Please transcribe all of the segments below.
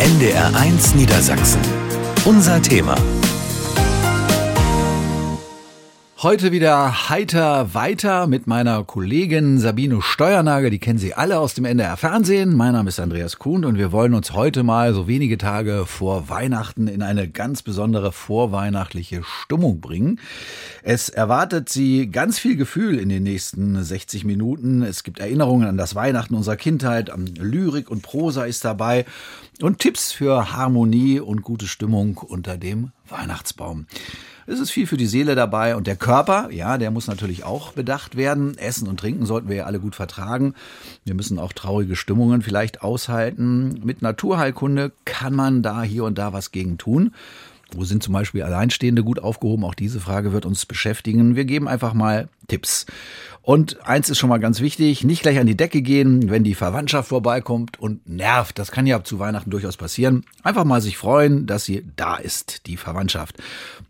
NDR1 Niedersachsen. Unser Thema. Heute wieder heiter weiter mit meiner Kollegin Sabine Steuernagel. Die kennen Sie alle aus dem NDR Fernsehen. Mein Name ist Andreas Kuhn und wir wollen uns heute mal so wenige Tage vor Weihnachten in eine ganz besondere vorweihnachtliche Stimmung bringen. Es erwartet Sie ganz viel Gefühl in den nächsten 60 Minuten. Es gibt Erinnerungen an das Weihnachten unserer Kindheit, Lyrik und Prosa ist dabei und Tipps für Harmonie und gute Stimmung unter dem Weihnachtsbaum. Es ist viel für die Seele dabei und der Körper, ja, der muss natürlich auch bedacht werden. Essen und Trinken sollten wir ja alle gut vertragen. Wir müssen auch traurige Stimmungen vielleicht aushalten. Mit Naturheilkunde kann man da hier und da was gegen tun. Wo sind zum Beispiel Alleinstehende gut aufgehoben? Auch diese Frage wird uns beschäftigen. Wir geben einfach mal Tipps. Und eins ist schon mal ganz wichtig, nicht gleich an die Decke gehen, wenn die Verwandtschaft vorbeikommt und nervt. Das kann ja zu Weihnachten durchaus passieren. Einfach mal sich freuen, dass sie da ist, die Verwandtschaft.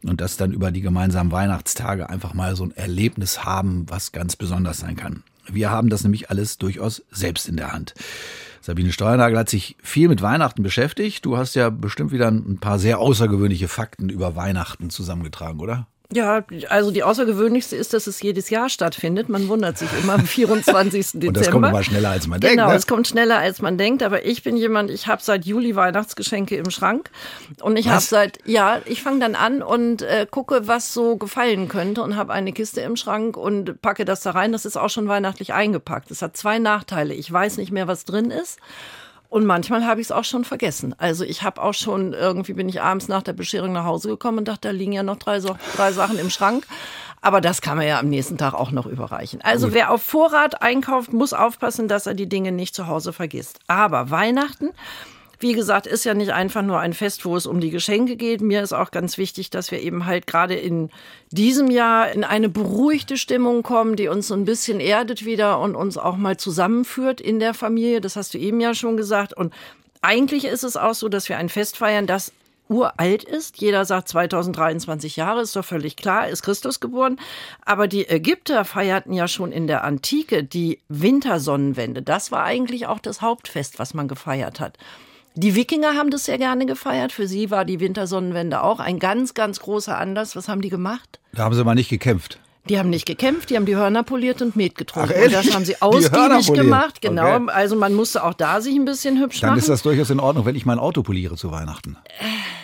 Und dass dann über die gemeinsamen Weihnachtstage einfach mal so ein Erlebnis haben, was ganz besonders sein kann. Wir haben das nämlich alles durchaus selbst in der Hand. Sabine Steuernagel hat sich viel mit Weihnachten beschäftigt. Du hast ja bestimmt wieder ein paar sehr außergewöhnliche Fakten über Weihnachten zusammengetragen, oder? Ja, also die außergewöhnlichste ist, dass es jedes Jahr stattfindet. Man wundert sich immer am 24. Dezember. Und das kommt immer schneller, als man denkt. Genau, ne? es kommt schneller, als man denkt. Aber ich bin jemand, ich habe seit Juli Weihnachtsgeschenke im Schrank. Und ich habe seit, ja, ich fange dann an und äh, gucke, was so gefallen könnte und habe eine Kiste im Schrank und packe das da rein. Das ist auch schon weihnachtlich eingepackt. Es hat zwei Nachteile. Ich weiß nicht mehr, was drin ist. Und manchmal habe ich es auch schon vergessen. Also ich habe auch schon, irgendwie bin ich abends nach der Bescherung nach Hause gekommen und dachte, da liegen ja noch drei, so drei Sachen im Schrank. Aber das kann man ja am nächsten Tag auch noch überreichen. Also wer auf Vorrat einkauft, muss aufpassen, dass er die Dinge nicht zu Hause vergisst. Aber Weihnachten wie gesagt, ist ja nicht einfach nur ein Fest, wo es um die Geschenke geht. Mir ist auch ganz wichtig, dass wir eben halt gerade in diesem Jahr in eine beruhigte Stimmung kommen, die uns so ein bisschen erdet wieder und uns auch mal zusammenführt in der Familie. Das hast du eben ja schon gesagt. Und eigentlich ist es auch so, dass wir ein Fest feiern, das uralt ist. Jeder sagt 2023 Jahre, ist doch völlig klar, ist Christus geboren. Aber die Ägypter feierten ja schon in der Antike die Wintersonnenwende. Das war eigentlich auch das Hauptfest, was man gefeiert hat. Die Wikinger haben das sehr gerne gefeiert. Für sie war die Wintersonnenwende auch ein ganz, ganz großer Anlass. Was haben die gemacht? Da haben sie mal nicht gekämpft. Die haben nicht gekämpft, die haben die Hörner poliert und Met getrunken. Ach, und das haben sie ausgiebig gemacht, genau. Okay. Also man musste auch da sich ein bisschen hübsch Dann machen. Dann ist das durchaus in Ordnung, wenn ich mein Auto poliere zu Weihnachten.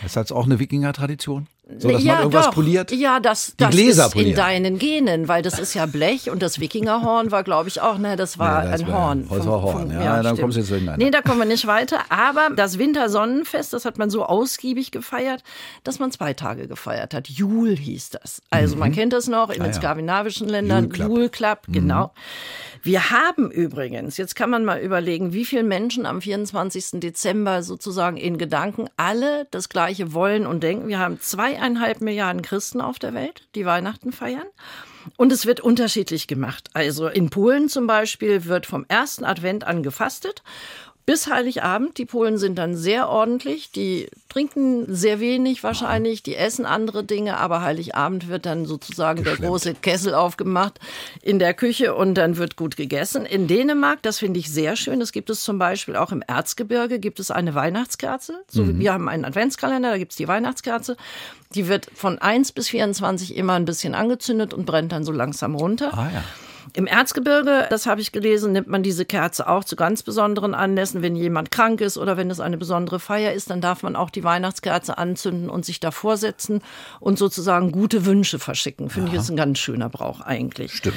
Das ist auch eine Wikinger-Tradition. So, dass ja, man irgendwas doch. poliert? Ja, das, das ist polieren. in deinen Genen, weil das ist ja Blech und das Wikingerhorn war, glaube ich, auch, ne, das war ja, das ein Horn. Das war Horn, vom, ja, ja, dann kommst du jetzt durcheinander. Nee, da kommen wir nicht weiter. Aber das Wintersonnenfest, das hat man so ausgiebig gefeiert, dass man zwei Tage gefeiert hat. Jul hieß das. Also mhm. man kennt das noch in ah, den skandinavischen Ländern. Jul Club, mhm. genau. Wir haben übrigens, jetzt kann man mal überlegen, wie viele Menschen am 24. Dezember sozusagen in Gedanken alle das Gleiche wollen und denken. Wir haben zweieinhalb Milliarden Christen auf der Welt, die Weihnachten feiern. Und es wird unterschiedlich gemacht. Also in Polen zum Beispiel wird vom ersten Advent an gefastet bis Heiligabend. Die Polen sind dann sehr ordentlich. Die trinken sehr wenig wahrscheinlich, die essen andere Dinge, aber Heiligabend wird dann sozusagen der große Kessel aufgemacht in der Küche und dann wird gut gegessen. In Dänemark, das finde ich sehr schön, das gibt es zum Beispiel auch im Erzgebirge, gibt es eine Weihnachtskerze. So, mhm. Wir haben einen Adventskalender, da gibt es die Weihnachtskerze. Die wird von 1 bis 24 immer ein bisschen angezündet und brennt dann so langsam runter. Ah, ja. Im Erzgebirge, das habe ich gelesen, nimmt man diese Kerze auch zu ganz besonderen Anlässen. Wenn jemand krank ist oder wenn es eine besondere Feier ist, dann darf man auch die Weihnachtskerze anzünden und sich davor setzen und sozusagen gute Wünsche verschicken. Finde ich ist ein ganz schöner Brauch eigentlich. Stimmt.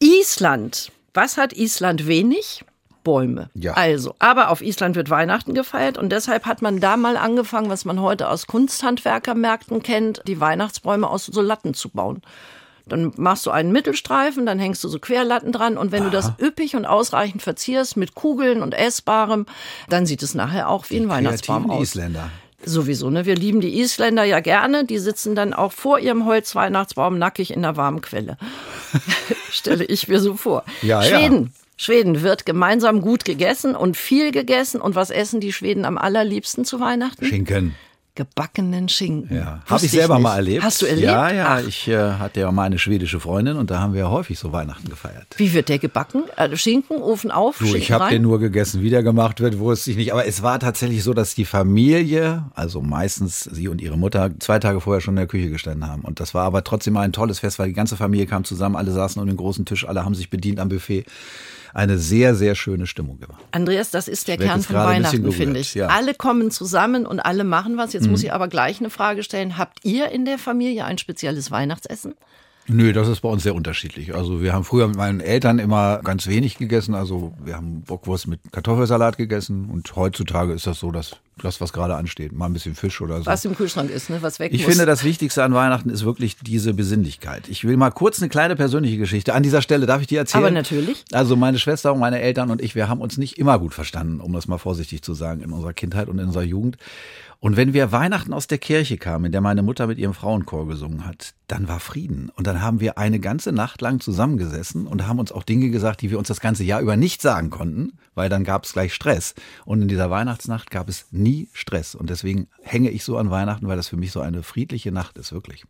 Island. Was hat Island wenig? Bäume. Ja. Also, aber auf Island wird Weihnachten gefeiert und deshalb hat man da mal angefangen, was man heute aus Kunsthandwerkermärkten kennt, die Weihnachtsbäume aus so Latten zu bauen. Dann machst du einen Mittelstreifen, dann hängst du so Querlatten dran und wenn Aha. du das üppig und ausreichend verzierst mit Kugeln und Essbarem, dann sieht es nachher auch wie die ein Weihnachtsbaum aus. Isländer. Sowieso, ne? Wir lieben die Isländer ja gerne. Die sitzen dann auch vor ihrem Holzweihnachtsbaum nackig in der warmen Quelle. Stelle ich mir so vor. Ja, Schweden. Ja. Schweden wird gemeinsam gut gegessen und viel gegessen. Und was essen die Schweden am allerliebsten zu Weihnachten? Schinken. Gebackenen Schinken. Ja, habe ich selber nicht. mal erlebt. Hast du erlebt? Ja, ja. Ach. Ich äh, hatte ja mal eine schwedische Freundin und da haben wir häufig so Weihnachten gefeiert. Wie wird der gebacken? Also Schinken, Ofen auf, Du, Schinken ich habe den nur gegessen, wie der gemacht wird, wusste ich nicht. Aber es war tatsächlich so, dass die Familie, also meistens sie und ihre Mutter, zwei Tage vorher schon in der Küche gestanden haben. Und das war aber trotzdem ein tolles Fest, weil die ganze Familie kam zusammen, alle saßen um den großen Tisch, alle haben sich bedient am Buffet. Eine sehr, sehr schöne Stimmung gemacht. Andreas, das ist der Ich Kern von Weihnachten, finde ich. ja. Alle kommen zusammen und alle machen was. Jetzt muss ich aber gleich eine Frage stellen. Habt ihr in der Familie ein spezielles Weihnachtsessen? Nö, das ist bei uns sehr unterschiedlich. Also wir haben früher mit meinen Eltern immer ganz wenig gegessen. Also wir haben Bockwurst mit Kartoffelsalat gegessen und heutzutage ist das so, dass das, was gerade ansteht, mal ein bisschen Fisch oder so. Was im Kühlschrank ist, ne? was weg Ich muss. finde, das Wichtigste an Weihnachten ist wirklich diese Besinnlichkeit. Ich will mal kurz eine kleine persönliche Geschichte. An dieser Stelle darf ich die erzählen? Aber natürlich. Also meine Schwester und meine Eltern und ich, wir haben uns nicht immer gut verstanden, um das mal vorsichtig zu sagen, in unserer Kindheit und in unserer Jugend. Und wenn wir Weihnachten aus der Kirche kamen, in der meine Mutter mit ihrem Frauenchor gesungen hat, dann war Frieden. Und dann haben wir eine ganze Nacht lang zusammengesessen und haben uns auch Dinge gesagt, die wir uns das ganze Jahr über nicht sagen konnten, weil dann gab es gleich Stress. Und in dieser Weihnachtsnacht gab es nie Stress. Und deswegen hänge ich so an Weihnachten, weil das für mich so eine friedliche Nacht ist, wirklich.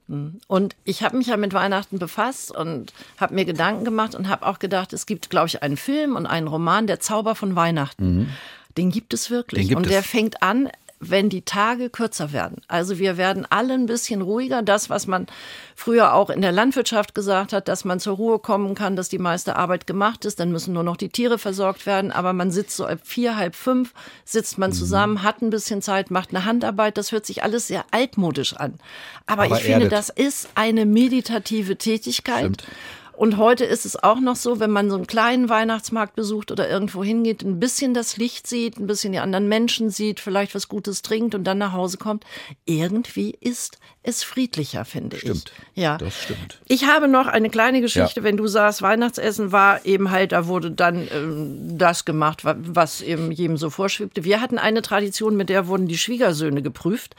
Und ich habe mich ja mit Weihnachten befasst und habe mir Gedanken gemacht und habe auch gedacht, es gibt, glaube ich, einen Film und einen Roman, Der Zauber von Weihnachten. Den gibt es wirklich. Gibt und der es. fängt an, wenn die Tage kürzer werden. Also wir werden alle ein bisschen ruhiger. Das, was man früher auch in der Landwirtschaft gesagt hat, dass man zur Ruhe kommen kann, dass die meiste Arbeit gemacht ist, dann müssen nur noch die Tiere versorgt werden. Aber man sitzt so ab vier, halb fünf, sitzt Mhm. man zusammen, hat ein bisschen Zeit, macht eine Handarbeit. Das hört sich alles sehr altmodisch an. Aber, Aber ich finde, erdet. das ist eine meditative Tätigkeit. Stimmt. Und heute ist es auch noch so, wenn man so einen kleinen Weihnachtsmarkt besucht oder irgendwo hingeht, ein bisschen das Licht sieht, ein bisschen die anderen Menschen sieht, vielleicht was Gutes trinkt und dann nach Hause kommt. Irgendwie ist es friedlicher, finde Stimmt. ich. Ja. Das stimmt. Ich habe noch eine kleine Geschichte, Ja. wenn du sagst, Weihnachtsessen war eben halt, da wurde dann ähm, das gemacht, wa- was eben jedem so vorschwebte. Wir hatten eine Tradition, mit der wurden die Schwiegersöhne geprüft.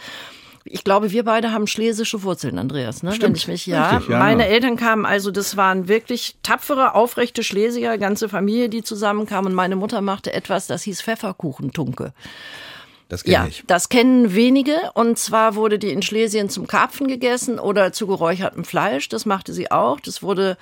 Ich glaube, wir beide haben schlesische Wurzeln, Andreas, ne? Wenn Stimmt. ich mich, ja. Richtig, ja, Meine ja. Eltern kamen, also das waren wirklich tapfere, aufrechte Schlesier, ganze Familie, die zusammenkam und meine Mutter machte etwas, das hieß Pfefferkuchentunke. Das kenne Ja, ich. das kennen wenige. Und zwar wurde die in Schlesien zum Karpfen gegessen oder zu geräuchertem Fleisch. Das machte sie auch. Das wurde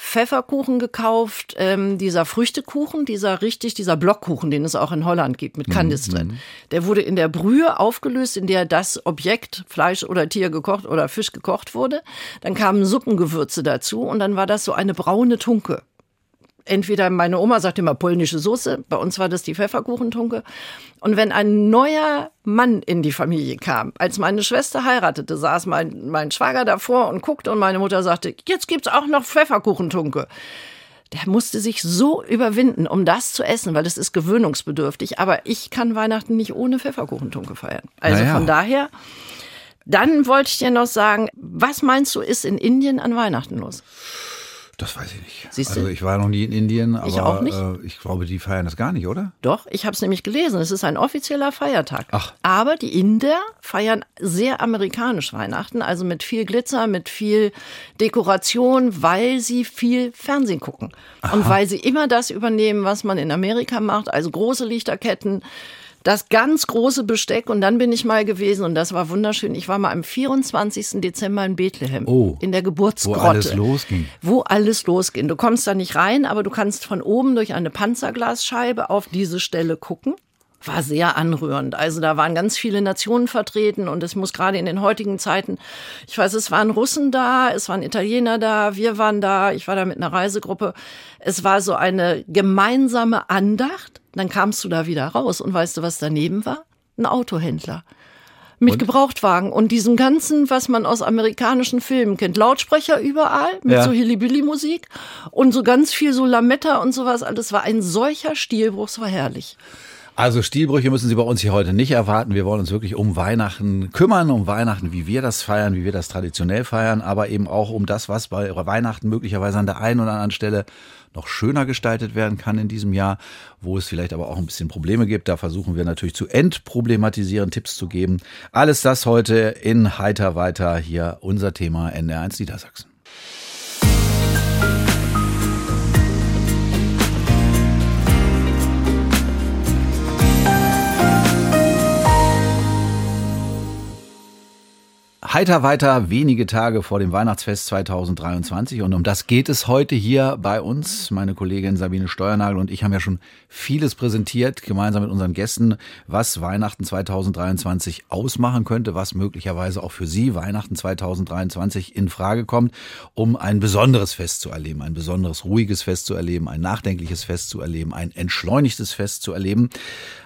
Pfefferkuchen gekauft, ähm, dieser Früchtekuchen, dieser richtig, dieser Blockkuchen, den es auch in Holland gibt, mit Kandis drin. Der wurde in der Brühe aufgelöst, in der das Objekt, Fleisch oder Tier gekocht oder Fisch gekocht wurde. Dann kamen Suppengewürze dazu und dann war das so eine braune Tunke entweder meine Oma sagt immer polnische Soße, bei uns war das die Pfefferkuchentunke. Und wenn ein neuer Mann in die Familie kam, als meine Schwester heiratete, saß mein, mein Schwager davor und guckte und meine Mutter sagte, jetzt gibt's auch noch Pfefferkuchentunke. Der musste sich so überwinden, um das zu essen, weil es ist gewöhnungsbedürftig. Aber ich kann Weihnachten nicht ohne Pfefferkuchentunke feiern. Also Naja. von daher. Dann wollte ich dir noch sagen, was meinst du, ist in Indien an Weihnachten los? Das weiß ich nicht. Siehst du? also ich war noch nie in Indien, aber Ich auch nicht. Äh, ich glaube, die feiern das gar nicht, oder? Doch, ich habe es nämlich gelesen. Es ist ein offizieller Feiertag. Ach. Aber die Inder feiern sehr amerikanisch Weihnachten, also mit viel Glitzer, mit viel Dekoration, weil sie viel Fernsehen gucken. Und weil sie immer das übernehmen, was man in Amerika macht, also große Lichterketten, das ganz große Besteck und dann bin ich mal gewesen und das war wunderschön. Ich war mal am 24. Dezember in Bethlehem Oh. in der Geburtsgrotte. Wo alles losging. Wo alles losging. Du kommst da nicht rein, aber du kannst von oben durch eine Panzerglasscheibe auf diese Stelle gucken. War sehr anrührend. Also da waren ganz viele Nationen vertreten und es muss gerade in den heutigen Zeiten, ich weiß, es waren Russen da, es waren Italiener da, wir waren da, ich war da mit einer Reisegruppe. Es war so eine gemeinsame Andacht. Dann kamst du da wieder raus und weißt du, was daneben war? Ein Autohändler mit Gebrauchtwagen und diesem ganzen, was man aus amerikanischen Filmen kennt. Lautsprecher überall mit Ja. so Hillybilly-Musik und so ganz viel so Lametta und sowas. Alles war ein solcher Stilbruch, es war herrlich. Also Stilbrüche müssen Sie bei uns hier heute nicht erwarten. Wir wollen uns wirklich um Weihnachten kümmern, um Weihnachten, wie wir das feiern, wie wir das traditionell feiern, aber eben auch um das, was bei Weihnachten möglicherweise an der einen oder anderen Stelle noch schöner gestaltet werden kann in diesem Jahr, wo es vielleicht aber auch ein bisschen Probleme gibt. Da versuchen wir natürlich zu entproblematisieren, Tipps zu geben. Alles das heute in Heiter weiter hier unser Thema NR1 Niedersachsen. Heiter weiter, wenige Tage vor dem Weihnachtsfest 2023 und um das geht es heute hier bei uns. Meine Kollegin Sabine Steuernagel und ich haben ja schon vieles präsentiert, gemeinsam mit unseren Gästen, was Weihnachten 2023 ausmachen könnte, was möglicherweise auch für Sie Weihnachten 2023 in Frage kommt, um ein besonderes Fest zu erleben, ein besonderes ruhiges Fest zu erleben, ein nachdenkliches Fest zu erleben, ein entschleunigtes Fest zu erleben.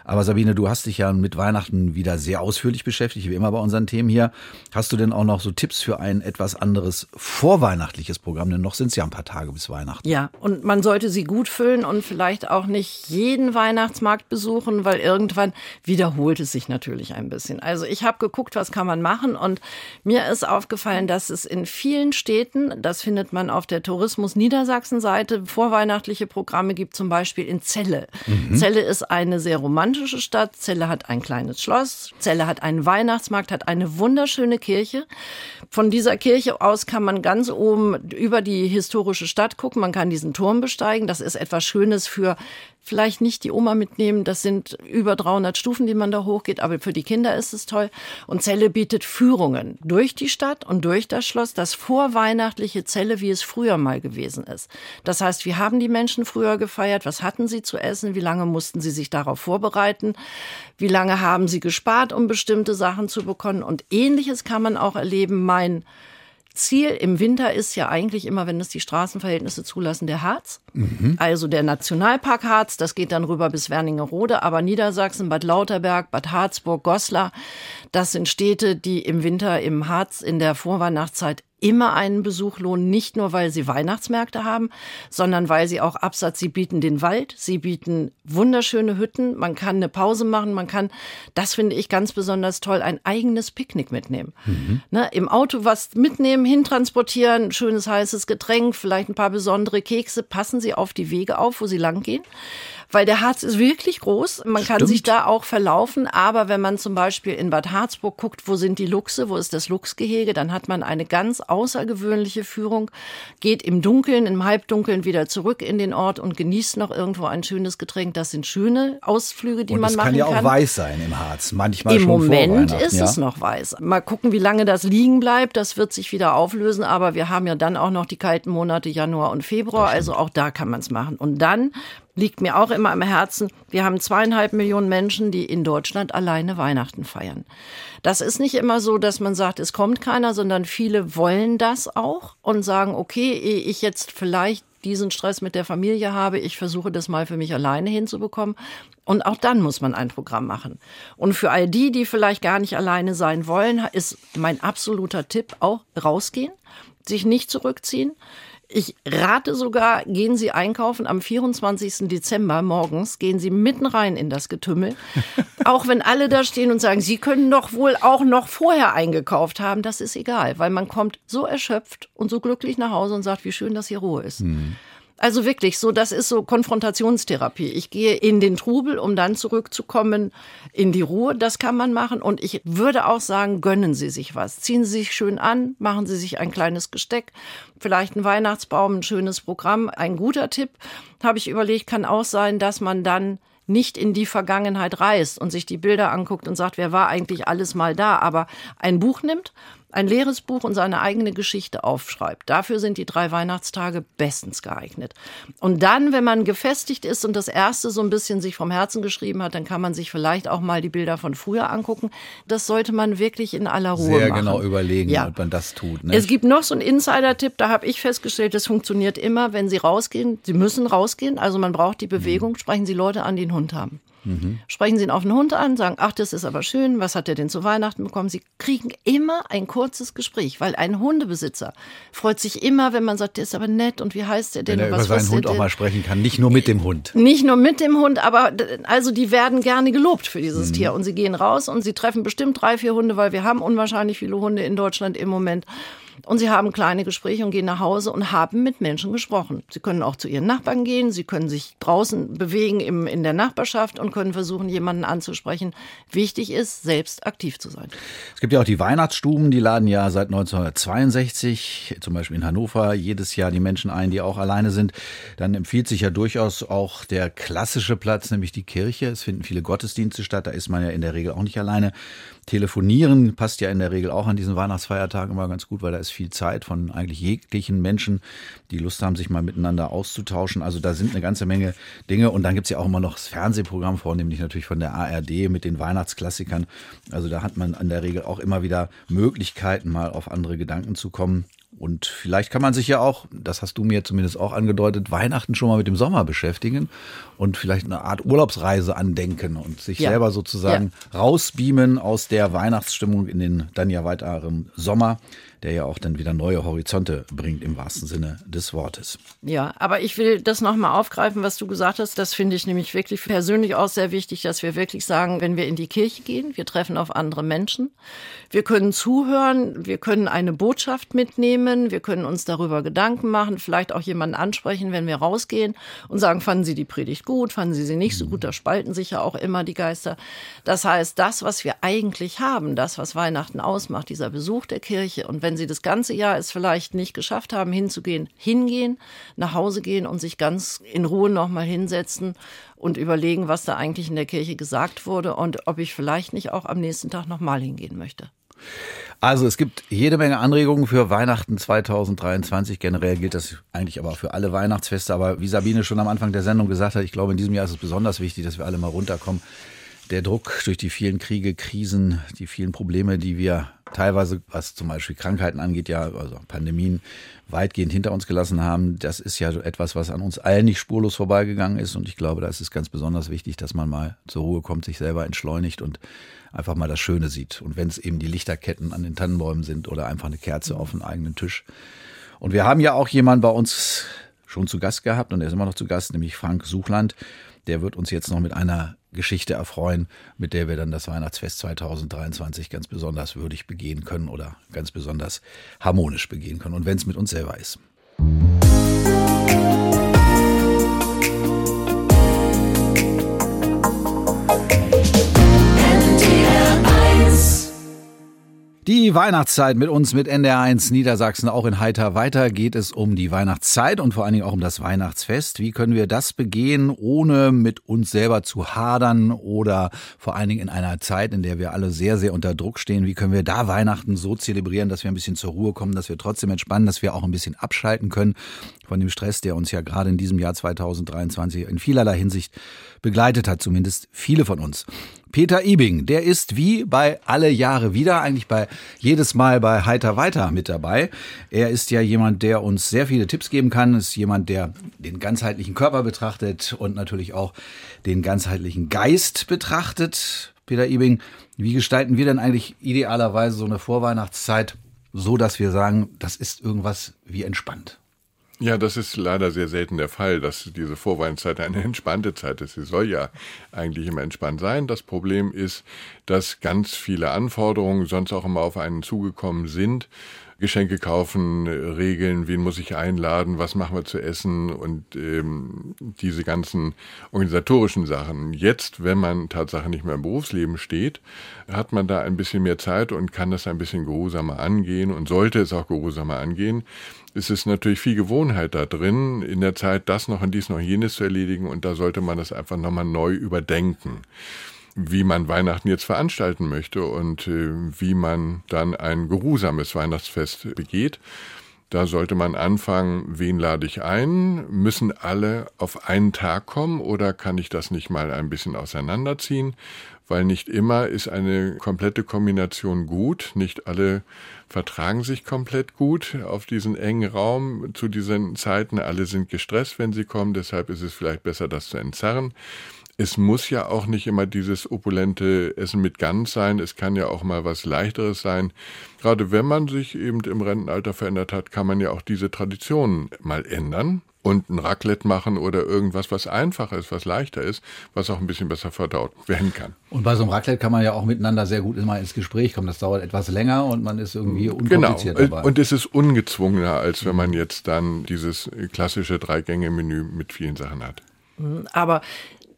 Aber Sabine, du hast dich ja mit Weihnachten wieder sehr ausführlich beschäftigt, wie immer bei unseren Themen hier. Hast du denn auch noch so Tipps für ein etwas anderes vorweihnachtliches Programm? Denn noch sind es ja ein paar Tage bis Weihnachten. Ja, und man sollte sie gut füllen und vielleicht auch nicht jeden Weihnachtsmarkt besuchen, weil irgendwann wiederholt es sich natürlich ein bisschen. Also ich habe geguckt, was kann man machen und mir ist aufgefallen, dass es in vielen Städten, das findet man auf der Tourismus Niedersachsen Seite, vorweihnachtliche Programme gibt, zum Beispiel in Celle. Mhm. Celle ist eine sehr romantische romantische Stadt. Celle hat ein kleines Schloss. Celle hat einen Weihnachtsmarkt, hat eine wunderschöne Kirche. Von dieser Kirche aus kann man ganz oben über die historische Stadt gucken. Man kann diesen Turm besteigen. Das ist etwas Schönes für vielleicht nicht die Oma mitnehmen. Das sind über 300 Stufen, die man da hochgeht, aber für die Kinder ist es toll. Und Celle bietet Führungen durch die Stadt und durch das Schloss, das vorweihnachtliche Celle, wie es früher mal gewesen ist. Das heißt, wie haben die Menschen früher gefeiert? Was hatten sie zu essen? Wie lange mussten sie sich darauf vorbereiten? Wie lange haben sie gespart, um bestimmte Sachen zu bekommen? Und ähnliches kann man auch erleben. Mein Ziel im Winter ist ja eigentlich immer, wenn es die Straßenverhältnisse zulassen, der Harz. Mhm. Also der Nationalpark Harz, das geht dann rüber bis Werningerode, aber Niedersachsen, Bad Lauterberg, Bad Harzburg, Goslar, das sind Städte, die im Winter im Harz in der Vorweihnachtszeit immer einen Besuch lohnen, nicht nur weil sie Weihnachtsmärkte haben, sondern weil sie auch Absatz, sie bieten den Wald, sie bieten wunderschöne Hütten, man kann eine Pause machen, man kann, das finde ich ganz besonders toll, ein eigenes Picknick mitnehmen. Mhm. Ne, Im Auto was mitnehmen, hintransportieren, schönes heißes Getränk, vielleicht ein paar besondere Kekse, passen sie auf die Wege auf, wo sie langgehen weil der Harz ist wirklich groß. Man Stimmt. kann sich da auch verlaufen. Aber wenn man zum Beispiel in Bad Harzburg guckt, wo sind die Luchse, wo ist das Luchsgehege, dann hat man eine ganz außergewöhnliche Führung, geht im Dunkeln, im Halbdunkeln wieder zurück in den Ort und genießt noch irgendwo ein schönes Getränk. Das sind schöne Ausflüge, die und man machen kann. Das kann ja auch weiß sein im Harz, manchmal Im schon Moment ist ja? es noch weiß. Mal gucken, wie lange das liegen bleibt. Das wird sich wieder auflösen. Aber wir haben ja dann auch noch die kalten Monate Januar und Februar. Also auch da kann man es machen. Und dann liegt mir auch immer am Herzen. Wir haben zweieinhalb Millionen Menschen, die in Deutschland alleine Weihnachten feiern. Das ist nicht immer so, dass man sagt, es kommt keiner, sondern viele wollen das auch und sagen, okay, ich jetzt vielleicht diesen Stress mit der Familie habe, ich versuche das mal für mich alleine hinzubekommen. Und auch dann muss man ein Programm machen. Und für all die, die vielleicht gar nicht alleine sein wollen, ist mein absoluter Tipp auch rausgehen, sich nicht zurückziehen. Ich rate sogar, gehen Sie einkaufen am 24. Dezember morgens, gehen Sie mitten rein in das Getümmel. auch wenn alle da stehen und sagen, Sie können doch wohl auch noch vorher eingekauft haben, das ist egal, weil man kommt so erschöpft und so glücklich nach Hause und sagt, wie schön, dass hier Ruhe ist. Mhm. Also wirklich, so das ist so Konfrontationstherapie. Ich gehe in den Trubel, um dann zurückzukommen in die Ruhe. Das kann man machen. Und ich würde auch sagen, gönnen Sie sich was. Ziehen Sie sich schön an, machen Sie sich ein kleines Gesteck, vielleicht ein Weihnachtsbaum, ein schönes Programm. Ein guter Tipp, habe ich überlegt, kann auch sein, dass man dann nicht in die Vergangenheit reist und sich die Bilder anguckt und sagt, wer war eigentlich alles mal da, aber ein Buch nimmt ein leeres Buch und seine eigene Geschichte aufschreibt. Dafür sind die drei Weihnachtstage bestens geeignet. Und dann, wenn man gefestigt ist und das erste so ein bisschen sich vom Herzen geschrieben hat, dann kann man sich vielleicht auch mal die Bilder von früher angucken. Das sollte man wirklich in aller Ruhe Sehr machen. genau überlegen, ja. ob man das tut. Nicht? Es gibt noch so einen Insider-Tipp, da habe ich festgestellt, das funktioniert immer, wenn Sie rausgehen. Sie müssen rausgehen, also man braucht die Bewegung. Mhm. Sprechen Sie Leute an, die einen Hund haben. Mhm. Sprechen Sie ihn auf den Hund an, sagen, ach, das ist aber schön, was hat er denn zu Weihnachten bekommen? Sie kriegen immer ein kurzes Gespräch, weil ein Hundebesitzer freut sich immer, wenn man sagt, der ist aber nett und wie heißt der denn? Wenn er über seinen Hund auch mal sprechen kann, nicht nur mit dem Hund. Nicht nur mit dem Hund, aber also die werden gerne gelobt für dieses mhm. Tier und sie gehen raus und sie treffen bestimmt drei, vier Hunde, weil wir haben unwahrscheinlich viele Hunde in Deutschland im Moment. Und sie haben kleine Gespräche und gehen nach Hause und haben mit Menschen gesprochen. Sie können auch zu ihren Nachbarn gehen, sie können sich draußen bewegen im, in der Nachbarschaft und können versuchen, jemanden anzusprechen. Wichtig ist, selbst aktiv zu sein. Es gibt ja auch die Weihnachtsstuben, die laden ja seit 1962, zum Beispiel in Hannover, jedes Jahr die Menschen ein, die auch alleine sind. Dann empfiehlt sich ja durchaus auch der klassische Platz, nämlich die Kirche. Es finden viele Gottesdienste statt, da ist man ja in der Regel auch nicht alleine. Telefonieren passt ja in der Regel auch an diesen Weihnachtsfeiertagen immer ganz gut, weil da ist viel Zeit von eigentlich jeglichen Menschen, die Lust haben, sich mal miteinander auszutauschen. Also da sind eine ganze Menge Dinge. Und dann gibt's ja auch immer noch das Fernsehprogramm, vornehmlich natürlich von der ARD mit den Weihnachtsklassikern. Also da hat man in der Regel auch immer wieder Möglichkeiten, mal auf andere Gedanken zu kommen. Und vielleicht kann man sich ja auch, das hast du mir zumindest auch angedeutet, Weihnachten schon mal mit dem Sommer beschäftigen und vielleicht eine Art Urlaubsreise andenken und sich ja. selber sozusagen ja. rausbeamen aus der Weihnachtsstimmung in den dann ja weiteren Sommer der ja auch dann wieder neue Horizonte bringt im wahrsten Sinne des Wortes. Ja, aber ich will das nochmal aufgreifen, was du gesagt hast. Das finde ich nämlich wirklich persönlich auch sehr wichtig, dass wir wirklich sagen, wenn wir in die Kirche gehen, wir treffen auf andere Menschen, wir können zuhören, wir können eine Botschaft mitnehmen, wir können uns darüber Gedanken machen, vielleicht auch jemanden ansprechen, wenn wir rausgehen und sagen, fanden Sie die Predigt gut, fanden Sie sie nicht so gut, da spalten sich ja auch immer die Geister. Das heißt, das, was wir eigentlich haben, das, was Weihnachten ausmacht, dieser Besuch der Kirche und wenn wenn sie das ganze Jahr es vielleicht nicht geschafft haben, hinzugehen, hingehen, nach Hause gehen und sich ganz in Ruhe nochmal hinsetzen und überlegen, was da eigentlich in der Kirche gesagt wurde und ob ich vielleicht nicht auch am nächsten Tag nochmal hingehen möchte. Also es gibt jede Menge Anregungen für Weihnachten 2023. Generell gilt das eigentlich aber für alle Weihnachtsfeste. Aber wie Sabine schon am Anfang der Sendung gesagt hat, ich glaube, in diesem Jahr ist es besonders wichtig, dass wir alle mal runterkommen. Der Druck durch die vielen Kriege, Krisen, die vielen Probleme, die wir teilweise, was zum Beispiel Krankheiten angeht, ja, also Pandemien weitgehend hinter uns gelassen haben. Das ist ja etwas, was an uns allen nicht spurlos vorbeigegangen ist. Und ich glaube, da ist es ganz besonders wichtig, dass man mal zur Ruhe kommt, sich selber entschleunigt und einfach mal das Schöne sieht. Und wenn es eben die Lichterketten an den Tannenbäumen sind oder einfach eine Kerze auf dem eigenen Tisch. Und wir haben ja auch jemanden bei uns schon zu Gast gehabt und er ist immer noch zu Gast, nämlich Frank Suchland. Der wird uns jetzt noch mit einer Geschichte erfreuen, mit der wir dann das Weihnachtsfest 2023 ganz besonders würdig begehen können oder ganz besonders harmonisch begehen können. Und wenn es mit uns selber ist. Die Weihnachtszeit mit uns mit NDR1 Niedersachsen, auch in Heiter weiter geht es um die Weihnachtszeit und vor allen Dingen auch um das Weihnachtsfest. Wie können wir das begehen, ohne mit uns selber zu hadern oder vor allen Dingen in einer Zeit, in der wir alle sehr, sehr unter Druck stehen? Wie können wir da Weihnachten so zelebrieren, dass wir ein bisschen zur Ruhe kommen, dass wir trotzdem entspannen, dass wir auch ein bisschen abschalten können von dem Stress, der uns ja gerade in diesem Jahr 2023 in vielerlei Hinsicht begleitet hat, zumindest viele von uns. Peter Ibing, der ist wie bei alle Jahre wieder, eigentlich bei jedes Mal bei Heiter weiter mit dabei. Er ist ja jemand, der uns sehr viele Tipps geben kann, ist jemand, der den ganzheitlichen Körper betrachtet und natürlich auch den ganzheitlichen Geist betrachtet. Peter Ibing, wie gestalten wir denn eigentlich idealerweise so eine Vorweihnachtszeit so, dass wir sagen, das ist irgendwas wie entspannt? Ja, das ist leider sehr selten der Fall, dass diese Vorweihnachtszeit eine entspannte Zeit ist. Sie soll ja eigentlich immer entspannt sein. Das Problem ist, dass ganz viele Anforderungen sonst auch immer auf einen zugekommen sind. Geschenke kaufen, Regeln, wen muss ich einladen, was machen wir zu essen und ähm, diese ganzen organisatorischen Sachen. Jetzt, wenn man Tatsache nicht mehr im Berufsleben steht, hat man da ein bisschen mehr Zeit und kann das ein bisschen geruhsamer angehen und sollte es auch geruhsamer angehen es ist natürlich viel Gewohnheit da drin, in der Zeit das noch und dies noch jenes zu erledigen und da sollte man das einfach nochmal neu überdenken wie man Weihnachten jetzt veranstalten möchte und äh, wie man dann ein geruhsames Weihnachtsfest begeht. Da sollte man anfangen, wen lade ich ein? Müssen alle auf einen Tag kommen oder kann ich das nicht mal ein bisschen auseinanderziehen? Weil nicht immer ist eine komplette Kombination gut. Nicht alle vertragen sich komplett gut auf diesen engen Raum zu diesen Zeiten. Alle sind gestresst, wenn sie kommen. Deshalb ist es vielleicht besser, das zu entzerren. Es muss ja auch nicht immer dieses opulente Essen mit Gans sein. Es kann ja auch mal was leichteres sein. Gerade wenn man sich eben im Rentenalter verändert hat, kann man ja auch diese Traditionen mal ändern. und ein Raclette machen oder irgendwas, was einfacher ist, was leichter ist, was auch ein bisschen besser verdaut werden kann. Und bei so einem Raclette kann man ja auch miteinander sehr gut immer ins Gespräch kommen. Das dauert etwas länger und man ist irgendwie genau. unkompliziert genau. dabei. Und es ist ungezwungener, als wenn man jetzt dann dieses klassische Drei-Gänge-Menü mit vielen Sachen hat. Aber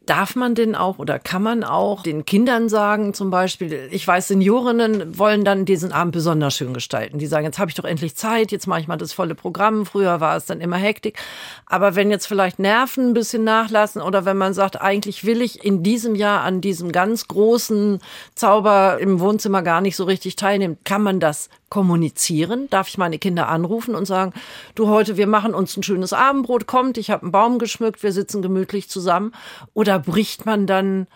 Darf man denn auch oder kann man auch den Kindern sagen, zum Beispiel, ich weiß, Seniorinnen wollen dann diesen Abend besonders schön gestalten. Die sagen, jetzt habe ich doch endlich Zeit, jetzt mache ich mal das volle Programm. Früher war es dann immer Hektik. Aber wenn jetzt vielleicht Nerven ein bisschen nachlassen oder wenn man sagt, eigentlich will ich in diesem Jahr an diesem ganz großen Zauber im Wohnzimmer gar nicht so richtig teilnehmen, kann man das kommunizieren? Darf ich meine Kinder anrufen und sagen, du heute, wir machen uns ein schönes Abendbrot, kommt, ich habe einen Baum geschmückt, wir sitzen gemütlich zusammen? Oder bricht man dann,